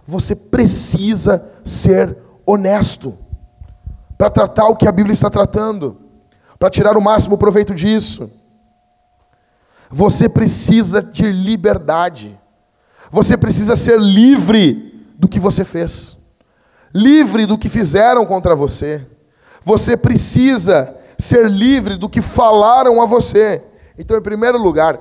Você precisa ser honesto para tratar o que a Bíblia está tratando, para tirar o máximo proveito disso. Você precisa de liberdade. Você precisa ser livre do que você fez, livre do que fizeram contra você. Você precisa ser livre do que falaram a você. Então, em primeiro lugar,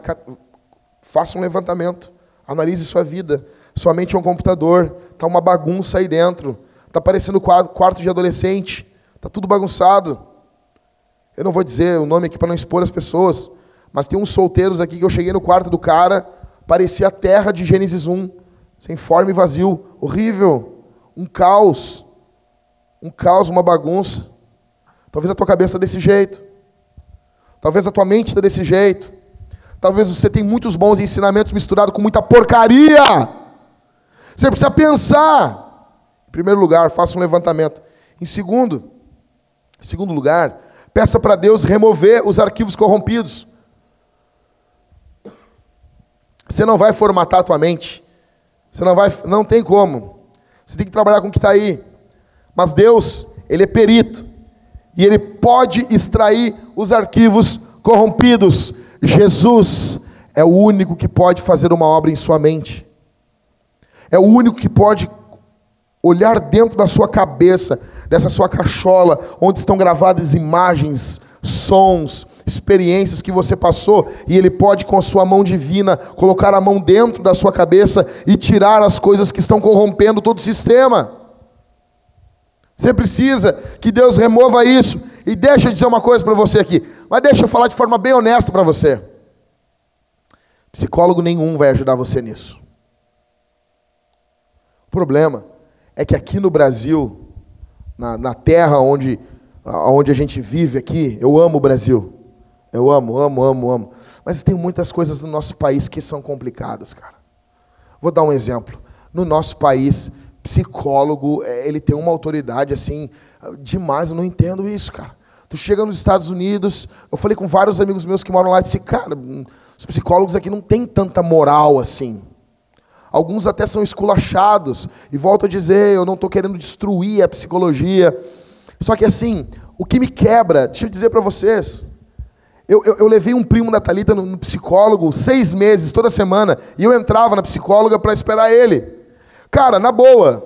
faça um levantamento, analise sua vida. Sua mente é um computador, está uma bagunça aí dentro, está parecendo quarto de adolescente, está tudo bagunçado. Eu não vou dizer o nome aqui para não expor as pessoas, mas tem uns solteiros aqui que eu cheguei no quarto do cara, parecia a terra de Gênesis 1, sem forma e vazio, horrível, um caos, um caos, uma bagunça. Talvez a tua cabeça desse jeito. Talvez a tua mente está desse jeito. Talvez você tenha muitos bons ensinamentos misturados com muita porcaria. Você precisa pensar. Em primeiro lugar, faça um levantamento. Em segundo, em segundo lugar, peça para Deus remover os arquivos corrompidos. Você não vai formatar a tua mente. Você não vai, não tem como. Você tem que trabalhar com o que está aí. Mas Deus, Ele é perito. E ele pode extrair os arquivos corrompidos. Jesus é o único que pode fazer uma obra em sua mente. É o único que pode olhar dentro da sua cabeça, dessa sua cachola, onde estão gravadas imagens, sons, experiências que você passou, e Ele pode, com a sua mão divina, colocar a mão dentro da sua cabeça e tirar as coisas que estão corrompendo todo o sistema. Você precisa que Deus remova isso. E deixa eu dizer uma coisa para você aqui. Mas deixa eu falar de forma bem honesta para você. Psicólogo nenhum vai ajudar você nisso. O problema é que aqui no Brasil, na, na terra onde, onde a gente vive aqui, eu amo o Brasil. Eu amo, amo, amo, amo. Mas tem muitas coisas no nosso país que são complicadas, cara. Vou dar um exemplo. No nosso país, psicólogo, é, ele tem uma autoridade assim demais, eu não entendo isso, cara. Tu chega nos Estados Unidos, eu falei com vários amigos meus que moram lá e disse, cara, os psicólogos aqui não têm tanta moral assim. Alguns até são esculachados. E volto a dizer, eu não estou querendo destruir a psicologia. Só que assim, o que me quebra, deixa eu dizer para vocês, eu, eu, eu, levei um primo da Thalita no, no psicólogo seis meses, toda semana, e eu entrava na psicóloga para esperar ele. Cara, na boa,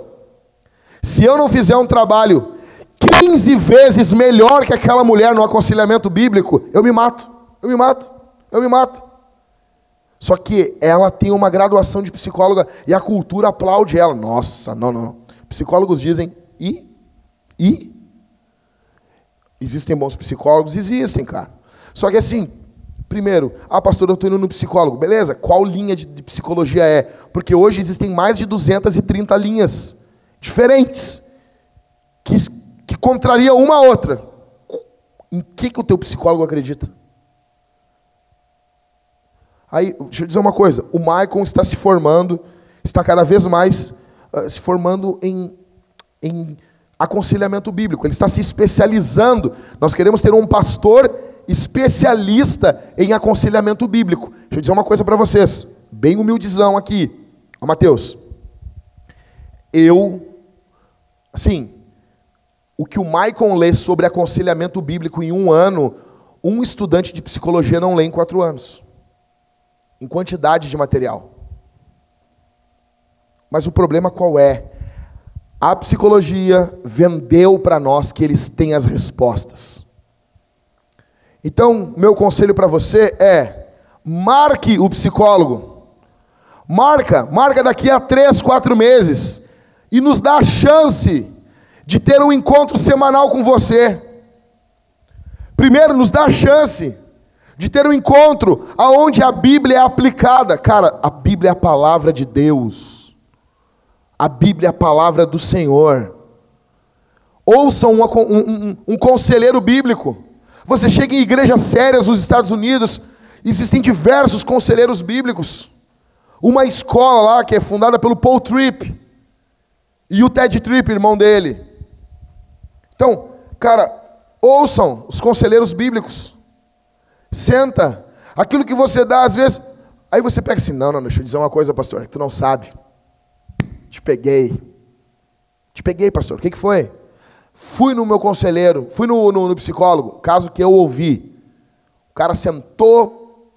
se eu não fizer um trabalho 15 vezes melhor que aquela mulher no aconselhamento bíblico, eu me mato, eu me mato, eu me mato. Só que ela tem uma graduação de psicóloga e a cultura aplaude ela. Nossa, não, não. Psicólogos dizem, e? E? Existem bons psicólogos? Existem, cara. Só que assim, Primeiro, ah, pastor, eu estou indo no psicólogo. Beleza, qual linha de, de, psicologia é? Porque hoje existem mais de 230 linhas diferentes que, que contrariam uma a outra. Em que, que o teu psicólogo acredita? Aí, deixa eu dizer uma coisa: o Michael está se formando, está cada vez mais uh, se formando em, em aconselhamento bíblico, ele está se especializando. Nós queremos ter um pastor especialista em aconselhamento bíblico. Deixa eu dizer uma coisa para vocês, bem humildizão aqui. Ó, Mateus, eu, assim, o que o Maicon lê sobre aconselhamento bíblico em um ano, um estudante de psicologia não lê em quatro anos, em quantidade de material. Mas o problema qual é? A psicologia vendeu para nós que eles têm as respostas. Então, meu conselho para você é: marque o psicólogo. Marca, marca daqui a três, quatro meses. E nos dá a chance de ter um encontro semanal com você. Primeiro, nos dá a chance de ter um encontro aonde a Bíblia é aplicada. Cara, a Bíblia é a palavra de Deus. A Bíblia é a palavra do Senhor. Ouçam um, um, um, um conselheiro bíblico. Você chega em igrejas sérias nos Estados Unidos, existem diversos conselheiros bíblicos. Uma escola lá que é fundada pelo Paul Tripp e o Ted Tripp, irmão dele. Então, cara, ouçam os conselheiros bíblicos. Senta. Aquilo que você dá, às vezes. Aí você pega assim: não, não, deixa eu dizer uma coisa, pastor, que tu não sabe. Te peguei. Te peguei, pastor. O que, que foi? Fui no meu conselheiro, fui no, no, no psicólogo, caso que eu ouvi. O cara sentou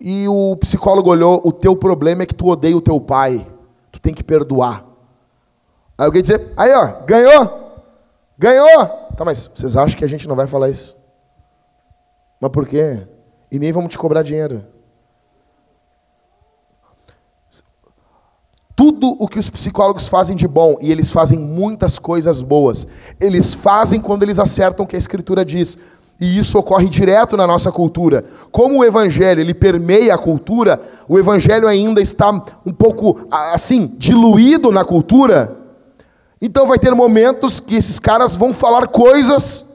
e o psicólogo olhou: o teu problema é que tu odeia o teu pai. Tu tem que perdoar. Aí alguém dizer: aí ó, ganhou? Ganhou! Tá, mas vocês acham que a gente não vai falar isso? Mas por quê? E nem vamos te cobrar dinheiro. Tudo o que os psicólogos fazem de bom, e eles fazem muitas coisas boas, eles fazem quando eles acertam o que a Escritura diz. E isso ocorre direto na nossa cultura. Como o evangelho ele permeia a cultura, o evangelho ainda está um pouco assim diluído na cultura. Então vai ter momentos que esses caras vão falar coisas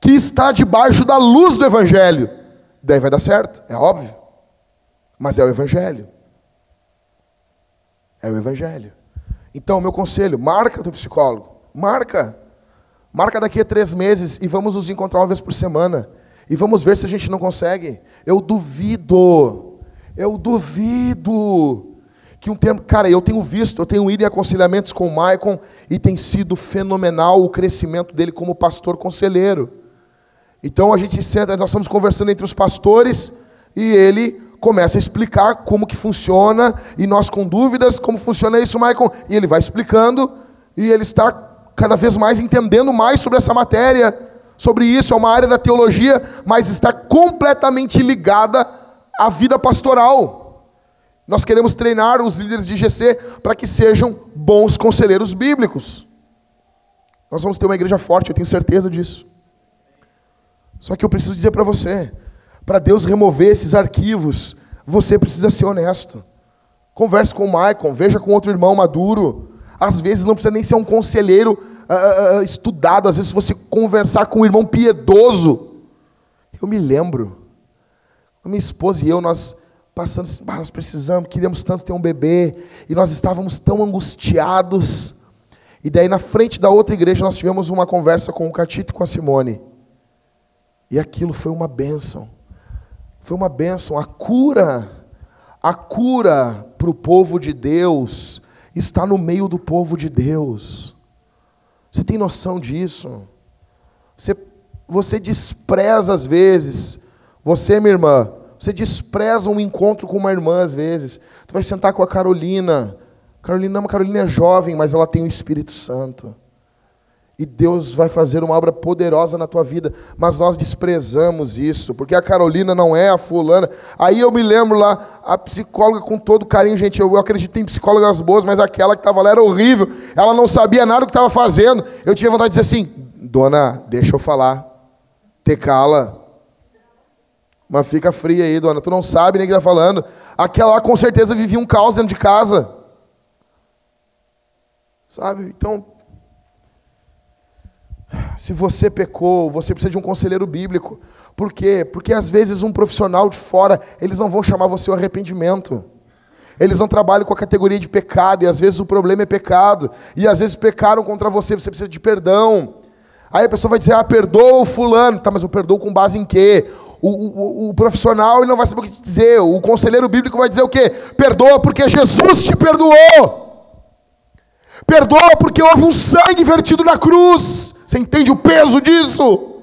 que está debaixo da luz do evangelho. Daí vai dar certo, é óbvio. Mas é o evangelho. É o evangelho. Então, meu conselho, marca do psicólogo. Marca. Marca daqui a três meses e vamos nos encontrar uma vez por semana. E vamos ver se a gente não consegue. Eu duvido. Eu duvido que um tempo, cara, eu tenho visto, eu tenho ido em aconselhamentos com o Maicon e tem sido fenomenal o crescimento dele como pastor conselheiro. Então a gente senta, nós estamos conversando entre os pastores e ele começa a explicar como que funciona e nós com dúvidas como funciona isso, Maicon, e ele vai explicando e ele está cada vez mais entendendo mais sobre essa matéria, sobre isso, é uma área da teologia, mas está completamente ligada à vida pastoral. Nós queremos treinar os líderes de GC para que sejam bons conselheiros bíblicos. Nós vamos ter uma igreja forte, eu tenho certeza disso. Só que eu preciso dizer para você, para Deus remover esses arquivos, você precisa ser honesto. Converse com o Maicon, veja com outro irmão maduro. Às vezes não precisa nem ser um conselheiro uh, uh, estudado, às vezes você conversar com um irmão piedoso. Eu me lembro, a minha esposa e eu, nós passando assim, nós precisamos, queríamos tanto ter um bebê, e nós estávamos tão angustiados. E daí na frente da outra igreja nós tivemos uma conversa com o Catito e com a Simone. E aquilo foi uma bênção. Foi uma bênção. A cura, a cura para o povo de Deus está no meio do povo de Deus. Você tem noção disso? Você, você despreza às vezes, você, minha irmã, você despreza um encontro com uma irmã às vezes. Tu vai sentar com a Carolina. Carolina, uma Carolina é jovem, mas ela tem o Espírito Santo. E Deus vai fazer uma obra poderosa na tua vida, mas nós desprezamos isso, porque a Carolina não é a fulana. Aí eu me lembro lá, a psicóloga com todo carinho, gente, eu acredito em psicólogas boas, mas aquela que estava lá era horrível. Ela não sabia nada do que estava fazendo. Eu tinha vontade de dizer assim: "Dona, deixa eu falar. Te cala. Mas fica fria aí, dona. Tu não sabe nem o que está falando. Aquela lá com certeza vivia um caos dentro de casa. Sabe? Então, se você pecou, você precisa de um conselheiro bíblico. Por quê? Porque às vezes um profissional de fora, eles não vão chamar você ao arrependimento. Eles não trabalham com a categoria de pecado, e às vezes o problema é pecado. E às vezes pecaram contra você, você precisa de perdão. Aí a pessoa vai dizer, ah, perdoa o fulano. Tá, mas eu perdoo com base em quê? O, o, o, profissional ele não vai saber o que te dizer. O conselheiro bíblico vai dizer o quê? Perdoa porque Jesus te perdoou. Perdoa porque houve um sangue vertido na cruz. Você entende o peso disso?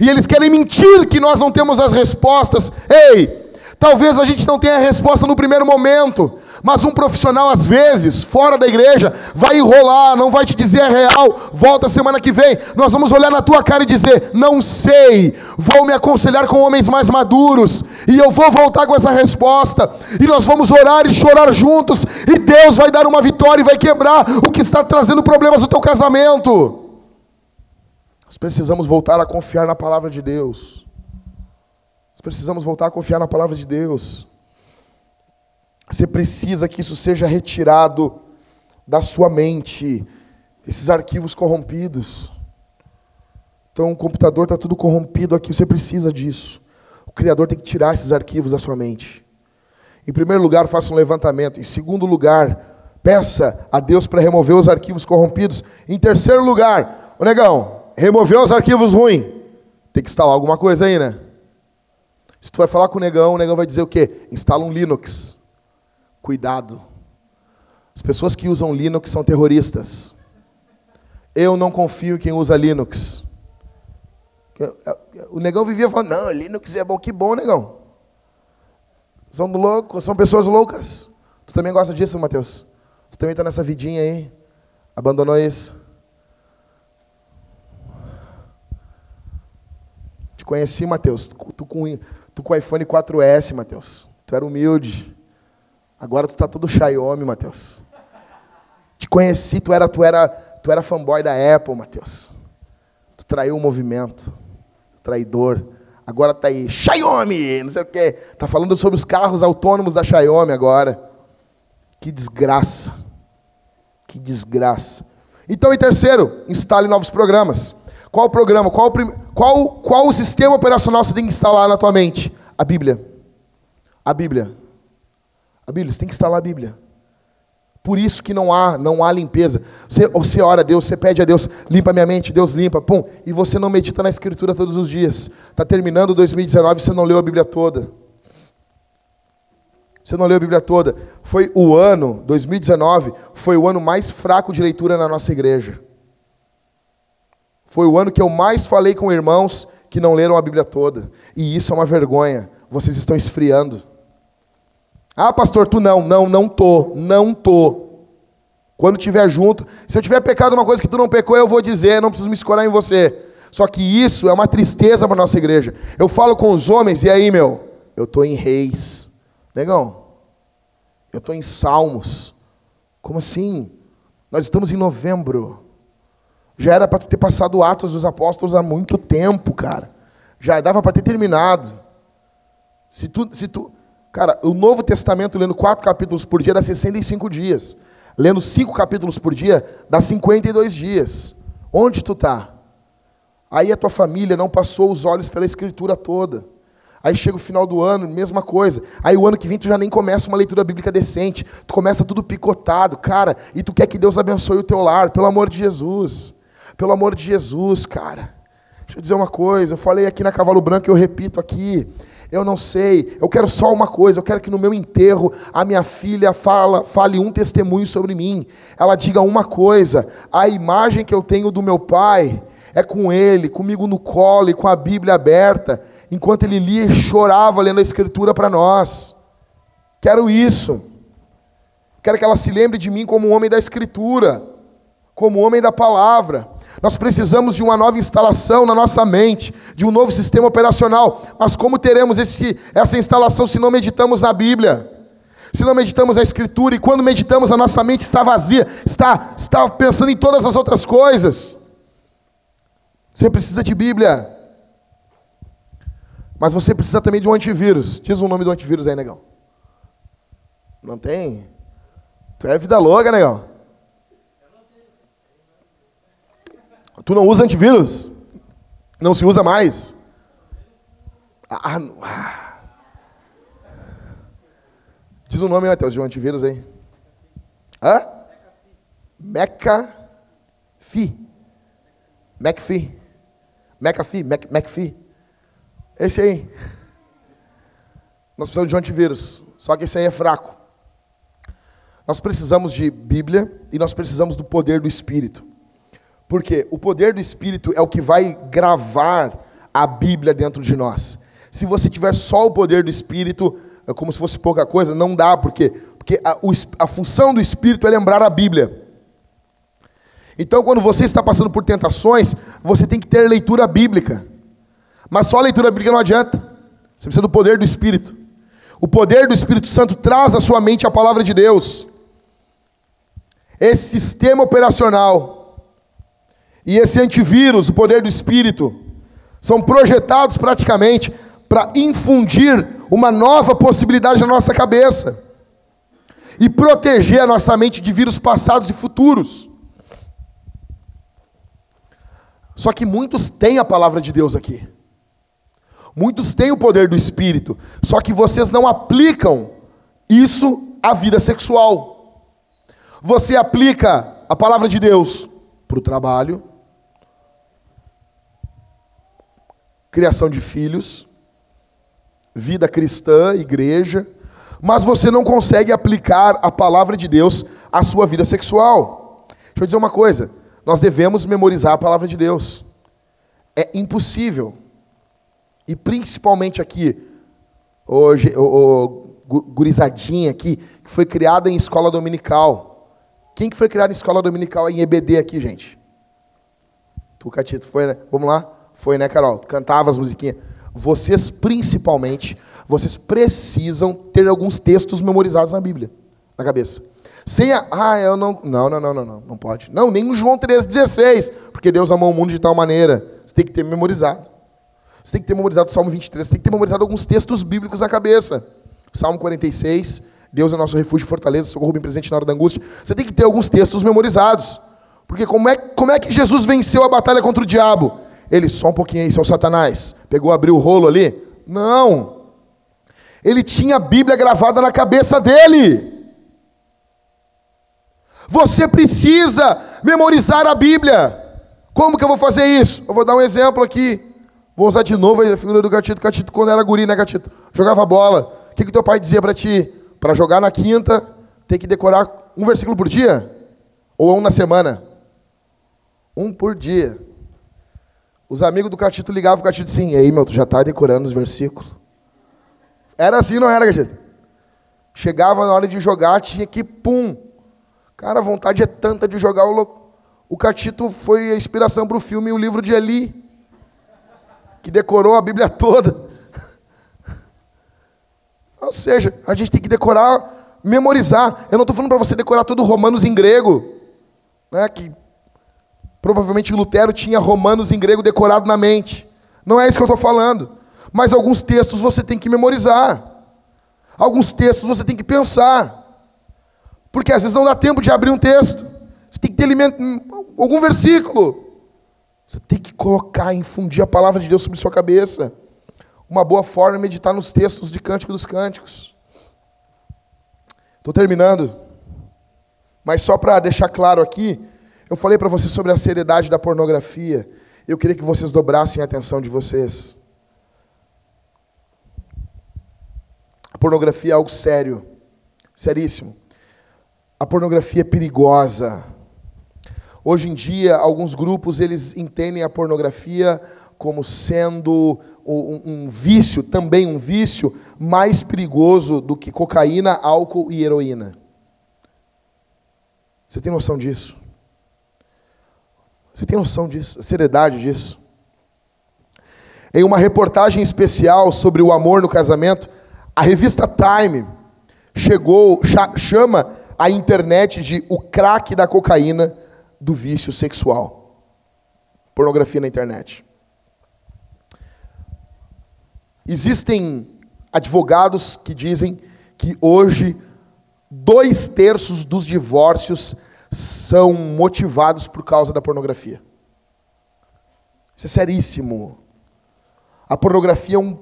E eles querem mentir que nós não temos as respostas. Ei, talvez a gente não tenha a resposta no primeiro momento. Mas um profissional, às vezes, fora da igreja, vai enrolar, não vai te dizer a real. Volta semana que vem, nós vamos olhar na tua cara e dizer: Não sei, vou me aconselhar com homens mais maduros, e eu vou voltar com essa resposta. E nós vamos orar e chorar juntos, e Deus vai dar uma vitória e vai quebrar o que está trazendo problemas no teu casamento. Nós precisamos voltar a confiar na palavra de Deus. Nós precisamos voltar a confiar na palavra de Deus. Você precisa que isso seja retirado da sua mente, esses arquivos corrompidos. Então o computador está tudo corrompido aqui, você precisa disso. O Criador tem que tirar esses arquivos da sua mente. Em primeiro lugar, faça um levantamento. Em segundo lugar, peça a Deus para remover os arquivos corrompidos. Em terceiro lugar, o negão, remover os arquivos ruins. Tem que instalar alguma coisa aí, né? Se tu vai falar com o negão, o negão vai dizer o quê? Instala um Linux. Cuidado. As pessoas que usam Linux são terroristas. Eu não confio em quem usa Linux. O negão vivia falando, não, Linux é bom, que bom, negão. São loucos, são pessoas loucas. Tu também gosta disso, Mateus? Tu também está nessa vidinha aí? Abandonou isso? Te conheci, Mateus. Tu com, tu com iPhone 4S, Mateus. Tu era humilde. Agora tu tá todo Xiaomi, Mateus. Te conheci, tu era, tu era, tu era fanboy da Apple, Mateus. Tu traiu o movimento. Traidor. Agora tá aí, Xiaomi, não sei o quê. Tá falando sobre os carros autônomos da Xiaomi agora. Que desgraça. Que desgraça. Então, em terceiro, instale novos programas. Qual o programa? Qual qual, qual o sistema operacional você tem que instalar na tua mente? A Bíblia. A Bíblia. A Bíblia, você tem que instalar a Bíblia. Por isso que não há, não há limpeza. Você, você ora a Deus, você pede a Deus, limpa minha mente, Deus limpa, pum, e você não medita na Escritura todos os dias. Está terminando 2019 e você não leu a Bíblia toda. Você não leu a Bíblia toda. Foi o ano, 2019, foi o ano mais fraco de leitura na nossa igreja. Foi o ano que eu mais falei com irmãos que não leram a Bíblia toda. E isso é uma vergonha. Vocês estão esfriando. Ah, pastor, tu não, não, não tô, não tô. Quando tiver junto, se eu tiver pecado uma coisa que tu não pecou, eu vou dizer, não preciso me escorar em você. Só que isso é uma tristeza para nossa igreja. Eu falo com os homens, e aí, meu? Eu tô em Reis. Negão, eu tô em Salmos. Como assim? Nós estamos em novembro. Já era para ter passado Atos dos Apóstolos há muito tempo, cara. Já dava para ter terminado. Se tu, se tu, Cara, o Novo Testamento, lendo quatro capítulos por dia, dá 65 dias. Lendo cinco capítulos por dia, dá 52 dias. Onde tu está? Aí a tua família não passou os olhos pela escritura toda. Aí chega o final do ano, mesma coisa. Aí o ano que vem tu já nem começa uma leitura bíblica decente. Tu começa tudo picotado, cara. E tu quer que Deus abençoe o teu lar, pelo amor de Jesus. Pelo amor de Jesus, cara. Deixa eu dizer uma coisa. Eu falei aqui na Cavalo Branco e eu repito aqui eu não sei, eu quero só uma coisa, eu quero que no meu enterro a minha filha fala, fale um testemunho sobre mim. Ela diga uma coisa: a imagem que eu tenho do meu pai é com ele, comigo no colo e com a Bíblia aberta, enquanto ele lia e chorava lendo a Escritura para nós. Quero isso. Quero que ela se lembre de mim como um homem da Escritura, como um homem da palavra. Nós precisamos de uma nova instalação na nossa mente, de um novo sistema operacional. Mas como teremos esse, essa instalação se não meditamos na Bíblia? Se não meditamos na Escritura e quando meditamos a nossa mente está vazia, está, está pensando em todas as outras coisas. Você precisa de Bíblia. Mas você precisa também de um antivírus. Diz o nome do antivírus aí, negão. Não tem? Tu é vida louca, negão. Tu não usa antivírus? Não se usa mais? Ah, ah. Diz o um nome, Matheus, de um antivírus aí. Hã? McPhee. McAfee, Mac, McPhee. Esse aí. Nós precisamos de um antivírus. Só que esse aí é fraco. Nós precisamos de Bíblia e nós precisamos do poder do Espírito. Porque o poder do Espírito é o que vai gravar a Bíblia dentro de nós. Se você tiver só o poder do Espírito, é como se fosse pouca coisa, não dá, porque, porque a, a função do Espírito é lembrar a Bíblia. Então, quando você está passando por tentações, você tem que ter leitura bíblica. Mas só a leitura bíblica não adianta. Você precisa do poder do Espírito. O poder do Espírito Santo traz à sua mente a palavra de Deus. Esse sistema operacional e esse antivírus, o poder do Espírito, são projetados praticamente para infundir uma nova possibilidade na nossa cabeça e proteger a nossa mente de vírus passados e futuros. Só que muitos têm a palavra de Deus aqui. Muitos têm o poder do Espírito. Só que vocês não aplicam isso à vida sexual. Você aplica a palavra de Deus para o trabalho, criação de filhos, vida cristã, igreja, mas você não consegue aplicar a palavra de Deus à sua vida sexual. Deixa eu dizer uma coisa nós devemos memorizar a palavra de Deus. É impossível. E principalmente aqui, hoje, o, o gurizadinha aqui, que foi criada em escola dominical. Quem que foi criado em escola dominical em EBD aqui, gente? Tu, Catito, foi, né? Vamos lá? Foi, né, Carol? Cantava as musiquinhas. Vocês, principalmente, vocês precisam ter alguns textos memorizados na Bíblia, na cabeça. Sem a, ah, eu não, não, não, não, não, não, não pode. Não, nem o João 3,16, porque Deus amou o mundo de tal maneira. Você tem que ter memorizado. Você tem que ter memorizado o Salmo 23, você tem que ter memorizado alguns textos bíblicos na cabeça. Salmo 46, Deus é nosso refúgio e fortaleza, socorro bem presente na hora da angústia. Você tem que ter alguns textos memorizados. Porque como é, como é que Jesus venceu a batalha contra o diabo? Ele, só um pouquinho aí, seu Satanás. Pegou, abriu o rolo ali? Não. Ele tinha a Bíblia gravada na cabeça dele. Você precisa memorizar a Bíblia. Como que eu vou fazer isso? Eu vou dar um exemplo aqui. Vou usar de novo a figura do Gatito. Gatito, quando era guri, né, Gatito? Jogava bola. O que, que teu pai dizia para ti? Para jogar na quinta, tem que decorar um versículo por dia? Ou um na semana? Um por dia. Os amigos do Catito ligavam pro Catito assim, aí, meu, tu já está decorando os versículos? Era assim, não era, Catito? Chegava na hora de jogar, tinha que, pum, Cara, a vontade é tanta de jogar o. O Catito foi a inspiração para o filme O Livro de Eli, que decorou a Bíblia toda. Ou seja, a gente tem que decorar, memorizar. Eu não estou falando para você decorar todo Romanos em grego, né, que provavelmente Lutero tinha Romanos em grego decorado na mente. Não é isso que eu estou falando. Mas alguns textos você tem que memorizar. Alguns textos você tem que pensar. Porque às vezes não dá tempo de abrir um texto. Você tem que ter alimento, algum versículo. Você tem que colocar, infundir a palavra de Deus sobre sua cabeça. Uma boa forma é meditar nos textos de Cântico dos Cânticos. Estou terminando. Mas só para deixar claro aqui, eu falei para vocês sobre a seriedade da pornografia. Eu queria que vocês dobrassem a atenção de vocês. A pornografia é algo sério, seríssimo. A pornografia é perigosa. Hoje em dia, alguns grupos eles entendem a pornografia como sendo um, um, vício, também um vício mais perigoso do que cocaína, álcool e heroína. Você tem noção disso? Você tem noção disso? A seriedade disso? Em uma reportagem especial sobre o amor no casamento, a revista Time chegou, chama a internet de o crack da cocaína do vício sexual. Pornografia na internet. Existem advogados que dizem que hoje dois terços dos divórcios são motivados por causa da pornografia. Isso é seríssimo. A pornografia é um,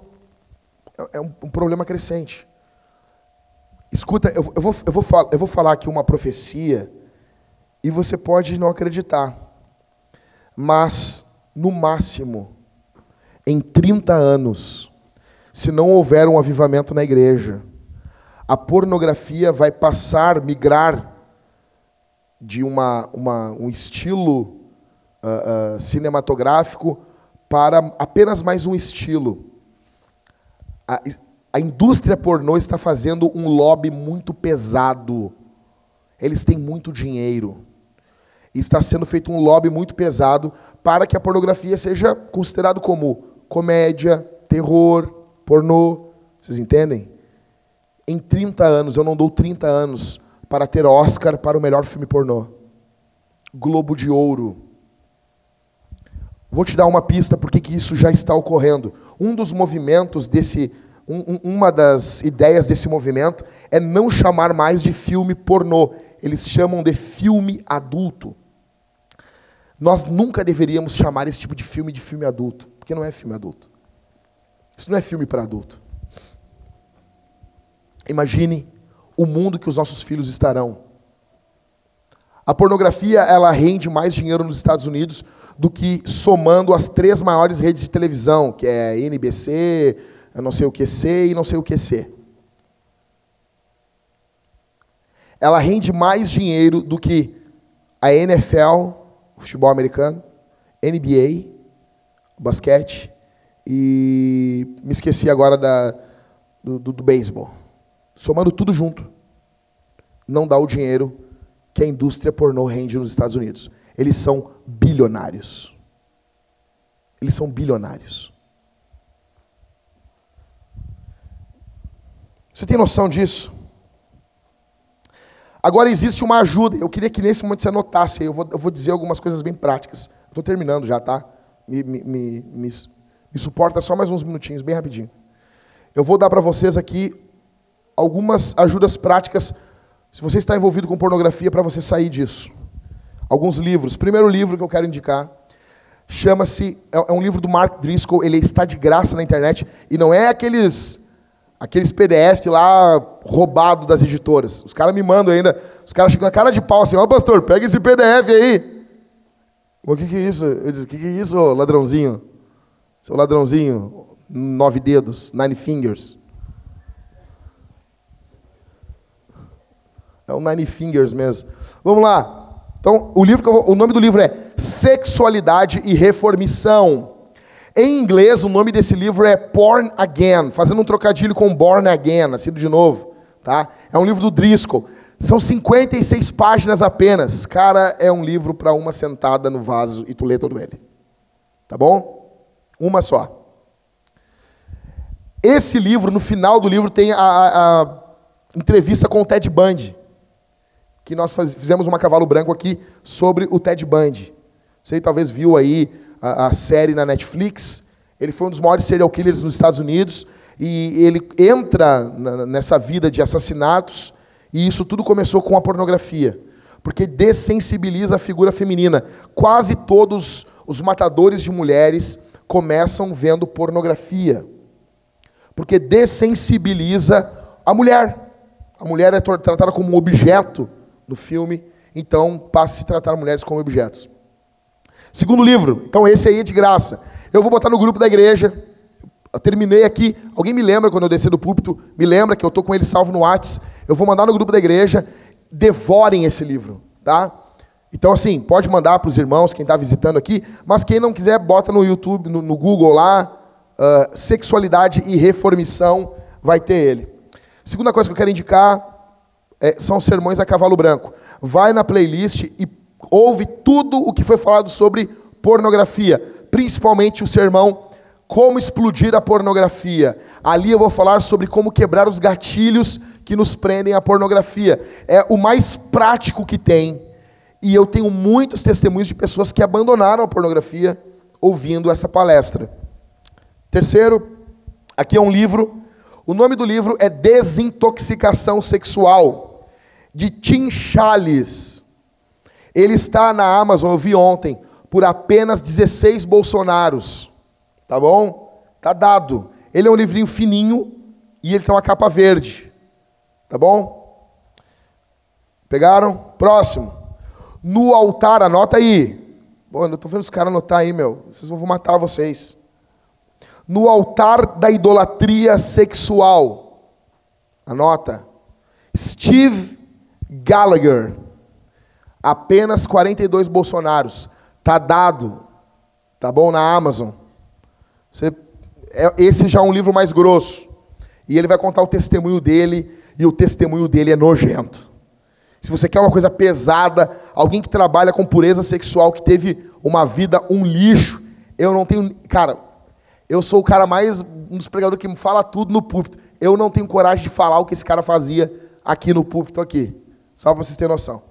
é um, um problema crescente. Escuta, eu, eu, vou, eu, vou, eu vou falar aqui uma profecia e você pode não acreditar. Mas, no máximo, em 30 anos, se não houver um avivamento na igreja, a pornografia vai passar, migrar de uma, uma um estilo uh, uh, cinematográfico para apenas mais um estilo. A, a indústria pornô está fazendo um lobby muito pesado. Eles têm muito dinheiro. Está sendo feito um lobby muito pesado para que a pornografia seja considerado como comédia, terror, pornô. Vocês entendem? Em 30 anos, eu não dou 30 anos para ter Oscar para o melhor filme pornô. Globo de Ouro. Vou te dar uma pista porque que isso já está ocorrendo. Um dos movimentos desse, um, uma das ideias desse movimento é não chamar mais de filme pornô. Eles chamam de filme adulto. Nós nunca deveríamos chamar esse tipo de filme de filme adulto, porque não é filme adulto. Isso não é filme para adulto. Imagine o mundo que os nossos filhos estarão. A pornografia ela rende mais dinheiro nos Estados Unidos do que somando as três maiores redes de televisão, que é NBC, não sei o que C e não sei o que C. Ela rende mais dinheiro do que a NFL, futebol americano, NBA, basquete e me esqueci agora da, do, do, do beisebol. Somando tudo junto, não dá o dinheiro que a indústria pornô rende nos Estados Unidos. Eles são bilionários. Eles são bilionários. Você tem noção disso? Agora existe uma ajuda. Eu queria que nesse momento você anotasse. Eu vou, eu vou dizer algumas coisas bem práticas. Estou terminando já, tá? Me, me, me, me, suporta só mais uns minutinhos, bem rapidinho. Eu vou dar para vocês aqui algumas ajudas práticas, se você está envolvido com pornografia, para você sair disso. Alguns livros. Primeiro livro que eu quero indicar chama-se é, é um livro do Mark Driscoll. Ele está de graça na internet e não é aqueles aqueles PDF lá roubado das editoras. Os caras me mandam ainda, os caras chegam na cara de pau assim: "Ó, oh, pastor, pega esse PDF aí". O que, que é isso? Eu disse: "O que, que é isso, ladrãozinho? Seu ladrãozinho, nove dedos, nine fingers". É o Nine Fingers mesmo. Vamos lá. Então, o, livro o nome do livro é Sexualidade e Reformição. Em inglês, o nome desse livro é Porn Again, fazendo um trocadilho com Born Again, nascido de novo. Tá? É um livro do Driscoll. São 56 páginas apenas. Cara, é um livro para uma sentada no vaso e tu lê todo ele. Tá bom? Uma só. Esse livro, no final do livro, tem a, a, a entrevista com o Ted Bundy que nós faz, fizemos uma cavalo branco aqui sobre o Ted Bundy. Você talvez viu aí a, a, série na Netflix. Ele foi um dos maiores serial killers nos Estados Unidos e ele entra nessa vida de assassinatos e isso tudo começou com a pornografia, porque dessensibiliza a figura feminina. Quase todos os matadores de mulheres começam vendo pornografia, porque dessensibiliza a mulher. A mulher é tratada como um objeto no filme, então passe a tratar mulheres como objetos. Segundo livro, então esse aí é de graça. Eu vou botar no grupo da igreja. Eu terminei aqui. Alguém me lembra quando eu descer do púlpito? Me lembra que eu estou com ele salvo no Whats. Eu vou mandar no grupo da igreja. Devorem esse livro, tá? Então, assim, pode mandar para os irmãos, quem está visitando aqui, mas quem não quiser, bota no YouTube, no, no Google lá, uh, Sexualidade e Reformição, vai ter ele. Segunda coisa que eu quero indicar, é, são sermões a cavalo branco. Vai na playlist e ouve tudo o que foi falado sobre pornografia, principalmente o sermão Como explodir a pornografia. Ali eu vou falar sobre como quebrar os gatilhos que nos prendem à pornografia. É o mais prático que tem. E eu tenho muitos testemunhos de pessoas que abandonaram a pornografia ouvindo essa palestra. Terceiro, aqui é um livro. O nome do livro é Desintoxicação Sexual de Tim Chales. Ele está na Amazon, eu vi ontem, por apenas 16 bolsonaros. Tá bom? Tá dado. Ele é um livrinho fininho e ele tem uma capa verde. Tá bom? Pegaram? Próximo. No altar, anota aí. Bom, eu tô vendo os caras anotar aí, meu. Vocês vão matar vocês. No altar da idolatria sexual. Anota. Steve Gallagher. Apenas 42 Bolsonaros. Tá dado. Tá bom na Amazon. Você, é, esse já é um livro mais grosso. E ele vai contar o testemunho dele. E o testemunho dele é nojento. Se você quer uma coisa pesada, alguém que trabalha com pureza sexual, que teve uma vida um lixo, eu não tenho. Cara, eu sou o cara mais. um dos pregadores que me fala tudo no púlpito. Eu não tenho coragem de falar o que esse cara fazia aqui no púlpito, aqui. Só para vocês terem noção.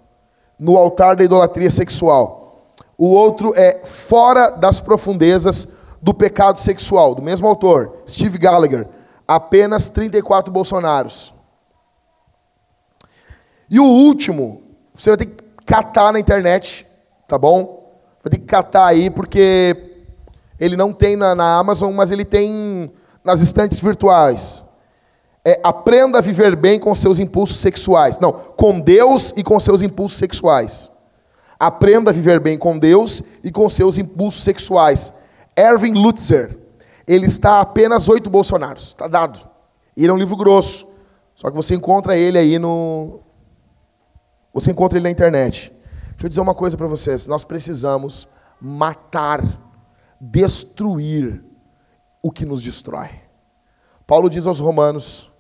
No altar da idolatria sexual. O outro é fora das profundezas do pecado sexual, do mesmo autor, Steve Gallagher. Apenas 34 Bolsonaros. E o último, você vai ter que catar na internet, tá bom? Vai ter que catar aí, porque ele não tem na, na Amazon, mas ele tem nas estantes virtuais. É, aprenda a viver bem com seus impulsos sexuais. Não, com Deus e com seus impulsos sexuais. Aprenda a viver bem com Deus e com seus impulsos sexuais. Erwin Lutzer, ele está a apenas oito Bolsonaros, está dado. Ele é um livro grosso. Só que você encontra ele aí no, você encontra ele na internet. Deixa eu dizer uma coisa para vocês: nós precisamos matar, destruir o que nos destrói. Paulo diz aos Romanos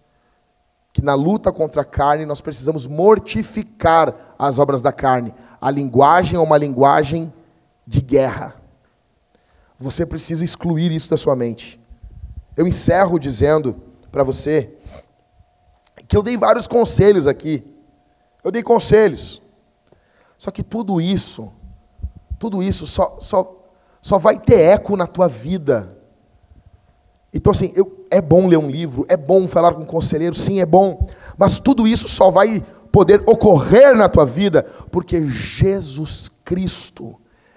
que na luta contra a carne nós precisamos mortificar as obras da carne. A linguagem é uma linguagem de guerra. Você precisa excluir isso da sua mente. Eu encerro dizendo para você que eu dei vários conselhos aqui eu dei conselhos. Só que tudo isso, tudo isso só, só, só vai ter eco na tua vida. Então, assim, eu, é bom ler um livro, é bom falar com um conselheiro, sim, é bom. Mas tudo isso só vai poder ocorrer na tua vida porque Jesus Cristo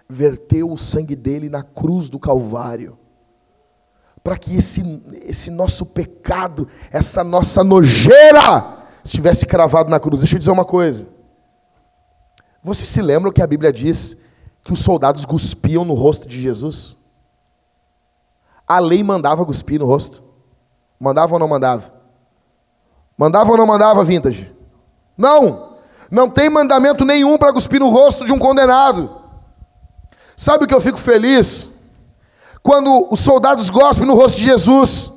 verteu o sangue dele na cruz do Calvário. Para que esse, esse nosso pecado, essa nossa nojeira, estivesse cravado na cruz. Deixa eu dizer uma coisa. Você se lembra que a Bíblia diz que os soldados cuspiam no rosto de Jesus? A lei mandava cuspir no rosto. Mandava ou não mandava? Mandava ou não mandava, vintage? Não! Não tem mandamento nenhum para cuspir no rosto de um condenado. Sabe o que eu fico feliz? Quando os soldados gospem no rosto de Jesus.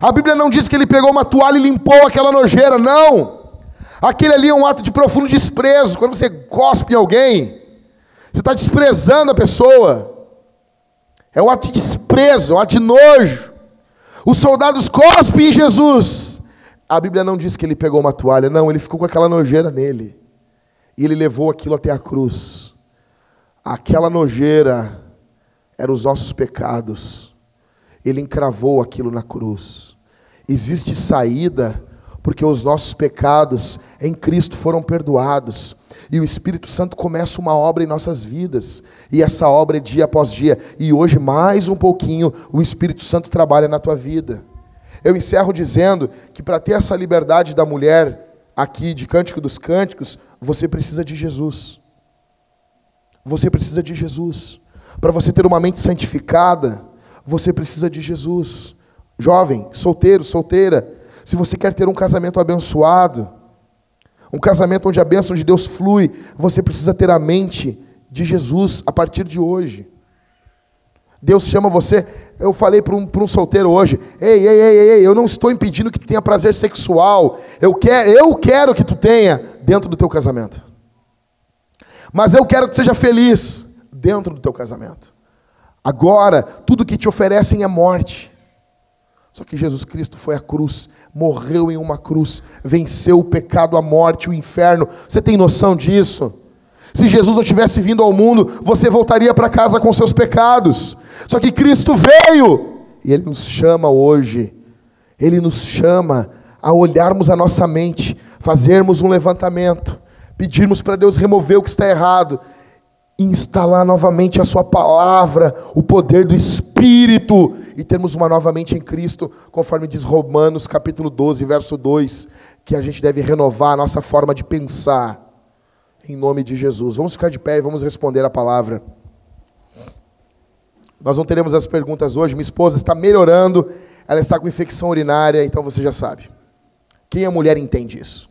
A Bíblia não diz que ele pegou uma toalha e limpou aquela nojeira, não. Aquele ali é um ato de profundo desprezo. Quando você cospe em alguém, você está desprezando a pessoa. É um ato de desprezo, é um ato de nojo. Os soldados cospem em Jesus. A Bíblia não diz que ele pegou uma toalha, não, ele ficou com aquela nojeira nele. E ele levou aquilo até a cruz. Aquela nojeira eram os nossos pecados. Ele encravou aquilo na cruz. Existe saída, porque os nossos pecados em Cristo foram perdoados. E o Espírito Santo começa uma obra em nossas vidas. E essa obra é dia após dia. E hoje, mais um pouquinho, o Espírito Santo trabalha na tua vida. Eu encerro dizendo que para ter essa liberdade da mulher aqui de Cântico dos Cânticos, você precisa de Jesus. Você precisa de Jesus. Para você ter uma mente santificada, você precisa de Jesus. Jovem, solteiro, solteira, se você quer ter um casamento abençoado, um casamento onde a bênção de Deus flui, você precisa ter a mente de Jesus a partir de hoje. Deus chama você. Eu falei para um, um solteiro hoje: ei, ei, ei, ei, eu não estou impedindo que tu tenha prazer sexual. Eu quero, eu quero que tu tenha dentro do teu casamento. Mas eu quero que seja feliz dentro do teu casamento. Agora, tudo que te oferecem é morte. Só que Jesus Cristo foi à cruz, morreu em uma cruz, venceu o pecado, a morte, o inferno. Você tem noção disso? Se Jesus não tivesse vindo ao mundo, você voltaria para casa com seus pecados. Só que Cristo veio e Ele nos chama hoje, Ele nos chama a olharmos a nossa mente, fazermos um levantamento, pedirmos para Deus remover o que está errado instalar novamente a Sua palavra, o poder do Espírito e termos uma nova mente em Cristo, conforme diz Romanos capítulo 12, verso 2, que a gente deve renovar a nossa forma de pensar, em nome de Jesus. Vamos ficar de pé e vamos responder a palavra. Nós não teremos as perguntas hoje. Minha esposa está melhorando, ela está com infecção urinária, então você já sabe. Quem é mulher entende isso?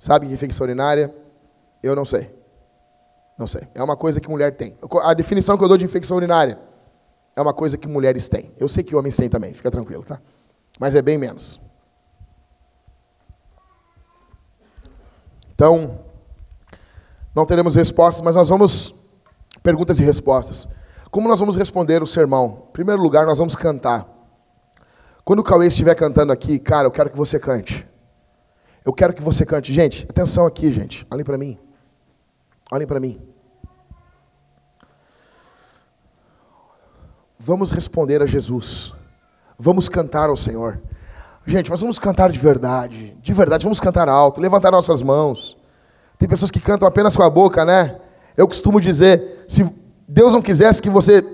Sabe que infecção urinária? Eu não sei. Não sei. É uma coisa que mulher tem. A definição que eu dou de infecção urinária é uma coisa que mulheres têm. Eu sei que homens têm também, fica tranquilo, tá? Mas é bem menos. Então, não teremos respostas, mas nós vamos perguntas e respostas. Como nós vamos responder o sermão? Em primeiro lugar, nós vamos cantar. Quando o Cauê estiver cantando aqui, cara, eu quero que você cante. Eu quero que você cante. Gente, atenção aqui, gente. Olhem para mim. Olhem para mim. Vamos responder a Jesus. Vamos cantar ao Senhor. Gente, nós vamos cantar de verdade. De verdade, vamos cantar alto, levantar nossas mãos. Tem pessoas que cantam apenas com a boca, né? Eu costumo dizer, se Deus não quisesse que você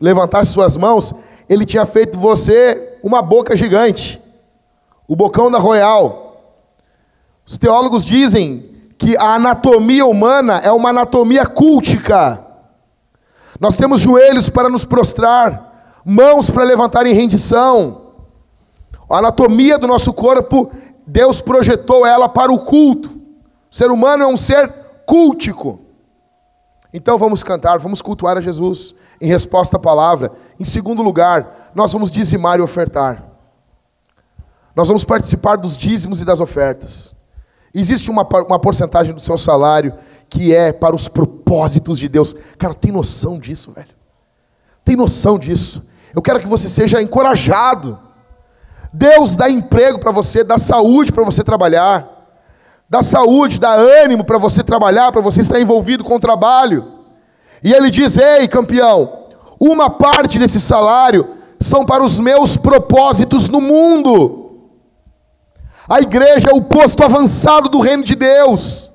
levantasse suas mãos, ele tinha feito você uma boca gigante. O bocão da Royal. Os teólogos dizem que a anatomia humana é uma anatomia cultica. Nós temos joelhos para nos prostrar, mãos para levantar em rendição. A anatomia do nosso corpo, Deus projetou ela para o culto. O ser humano é um ser cultico. Então vamos cantar, vamos cultuar a Jesus em resposta à palavra. Em segundo lugar, nós vamos dizimar e ofertar. Nós vamos participar dos dízimos e das ofertas. Existe uma, uma porcentagem do seu salário que é para os propósitos de Deus. Cara, tem noção disso, velho? Tem noção disso? Eu quero que você seja encorajado. Deus dá emprego para você, dá saúde para você trabalhar, dá saúde, dá ânimo para você trabalhar, para você estar envolvido com o trabalho. E Ele diz: Ei, campeão, uma parte desse salário são para os meus propósitos no mundo. A igreja é o posto avançado do reino de Deus.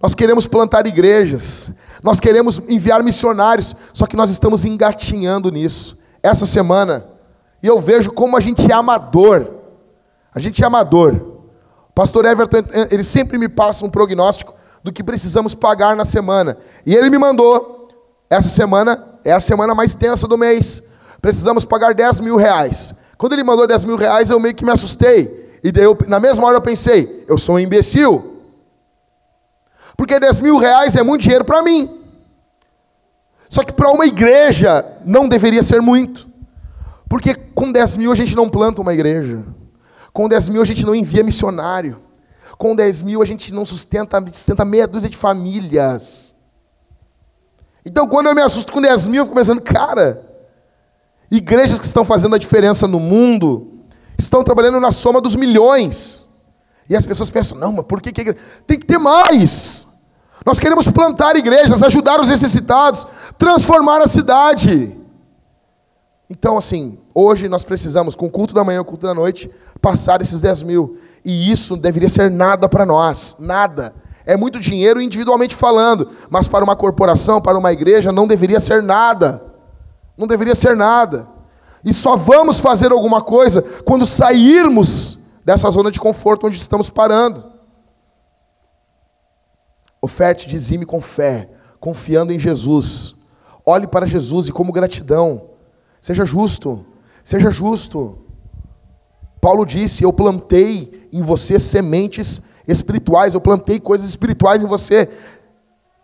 Nós queremos plantar igrejas, nós queremos enviar missionários, só que nós estamos engatinhando nisso. Essa semana, e eu vejo como a gente é amador. A gente é amador. O pastor Everton, ele sempre me passa um prognóstico do que precisamos pagar na semana. E ele me mandou, essa semana é a semana mais tensa do mês. Precisamos pagar 10 mil reais. Quando ele mandou 10 mil reais, eu meio que me assustei. E daí eu, na mesma hora eu pensei, eu sou um imbecil. Porque 10 mil reais é muito dinheiro para mim. Só que para uma igreja não deveria ser muito. Porque com 10 mil a gente não planta uma igreja. Com 10 mil a gente não envia missionário. Com 10 mil a gente não sustenta, sustenta meia dúzia de famílias. Então quando eu me assusto com 10 mil, eu fico pensando, cara, igrejas que estão fazendo a diferença no mundo estão trabalhando na soma dos milhões. E as pessoas pensam, não, mas por que, que tem que ter mais? Nós queremos plantar igrejas, ajudar os necessitados, transformar a cidade. Então, assim, hoje nós precisamos, com o culto da manhã e o culto da noite, passar esses 10 mil. E isso deveria ser nada para nós, nada. É muito dinheiro individualmente falando, mas para uma corporação, para uma igreja, não deveria ser nada. Não deveria ser nada. E só vamos fazer alguma coisa quando sairmos dessa zona de conforto onde estamos parando. Oferte, dizime com fé, confiando em Jesus. Olhe para Jesus e como gratidão. Seja justo, seja justo. Paulo disse: Eu plantei em você sementes espirituais, eu plantei coisas espirituais em você.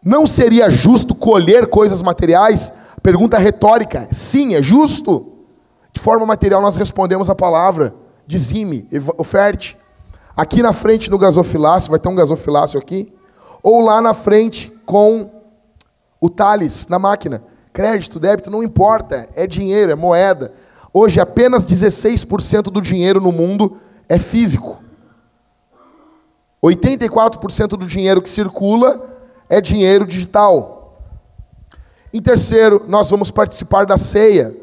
Não seria justo colher coisas materiais? Pergunta retórica. Sim, é justo. De forma material, nós respondemos a palavra: dizime, oferte. Aqui na frente no gasofilácio, vai ter um gasofilácio aqui ou lá na frente com o Thales na máquina. Crédito, débito, não importa, é dinheiro, é moeda. Hoje apenas 16% do dinheiro no mundo é físico. 84% do dinheiro que circula é dinheiro digital. Em terceiro, nós vamos participar da ceia,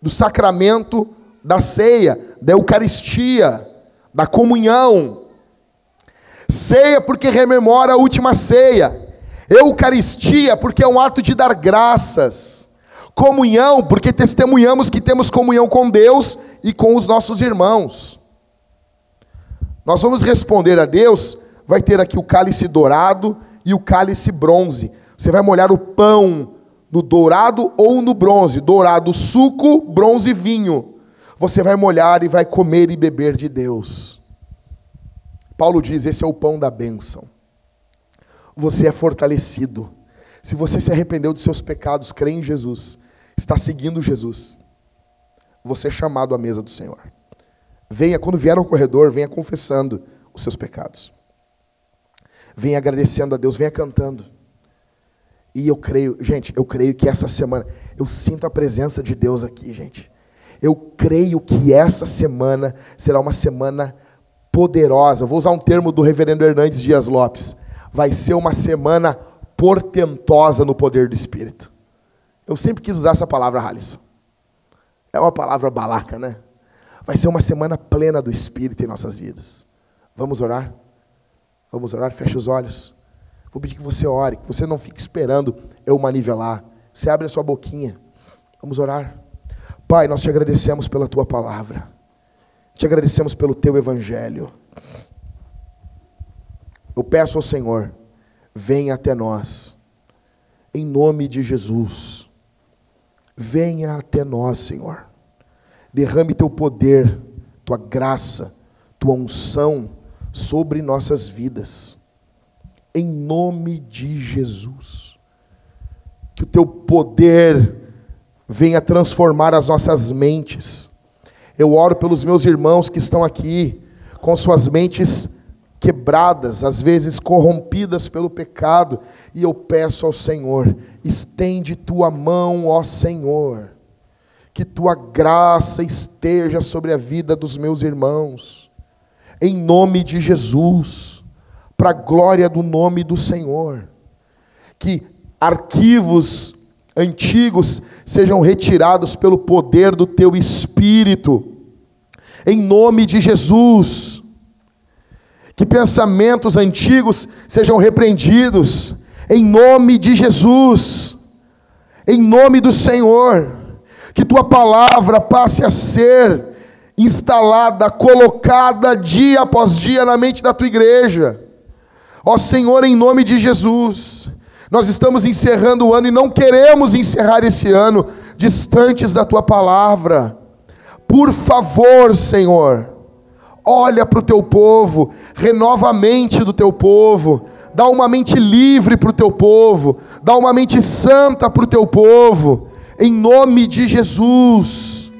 do sacramento da ceia, da Eucaristia, da comunhão, Ceia porque rememora a última ceia. Eucaristia porque é um ato de dar graças. Comunhão porque testemunhamos que temos comunhão com Deus e com os nossos irmãos. Nós vamos responder a Deus, vai ter aqui o cálice dourado e o cálice bronze. Você vai molhar o pão no dourado ou no bronze, dourado suco, bronze vinho. Você vai molhar e vai comer e beber de Deus. Paulo diz: esse é o pão da bênção. Você é fortalecido. Se você se arrependeu dos seus pecados, crê em Jesus, está seguindo Jesus, você é chamado à mesa do Senhor. Venha, quando vier ao corredor, venha confessando os seus pecados. Venha agradecendo a Deus, venha cantando. E eu creio, gente, eu creio que essa semana, eu sinto a presença de Deus aqui, gente. Eu creio que essa semana será uma semana poderosa. Vou usar um termo do reverendo Hernandes Dias Lopes. Vai ser uma semana portentosa no poder do Espírito. Eu sempre quis usar essa palavra, Halisson. É uma palavra balaca, né? Vai ser uma semana plena do Espírito em nossas vidas. Vamos orar? Vamos orar? Feche os olhos. Vou pedir que você ore, que você não fique esperando eu manivelar. Você abre a sua boquinha. Vamos orar. Pai, nós te agradecemos pela tua palavra. Te agradecemos pelo teu evangelho. Eu peço ao Senhor, venha até nós. Em nome de Jesus. Venha até nós, Senhor. Derrame teu poder, tua graça, tua unção sobre nossas vidas. Em nome de Jesus. Que o teu poder venha transformar as nossas mentes. Eu oro pelos meus irmãos que estão aqui com suas mentes quebradas, às vezes corrompidas pelo pecado, e eu peço ao Senhor, estende tua mão, ó Senhor que tua graça esteja sobre a vida dos meus irmãos, em nome de Jesus, para a glória do nome do Senhor, que arquivos antigos sejam retirados pelo poder do teu Espírito, em nome de Jesus, que pensamentos antigos sejam repreendidos, em nome de Jesus, em nome do Senhor que tua palavra passe a ser instalada, colocada dia após dia na mente da tua igreja. Ó Senhor, em nome de Jesus, nós estamos encerrando o ano e não queremos encerrar esse ano distantes da tua palavra. Por favor, Senhor, olha para o teu povo, renova a mente do teu povo, dá uma mente livre para o teu povo, dá uma mente santa para o teu povo em nome de Jesus.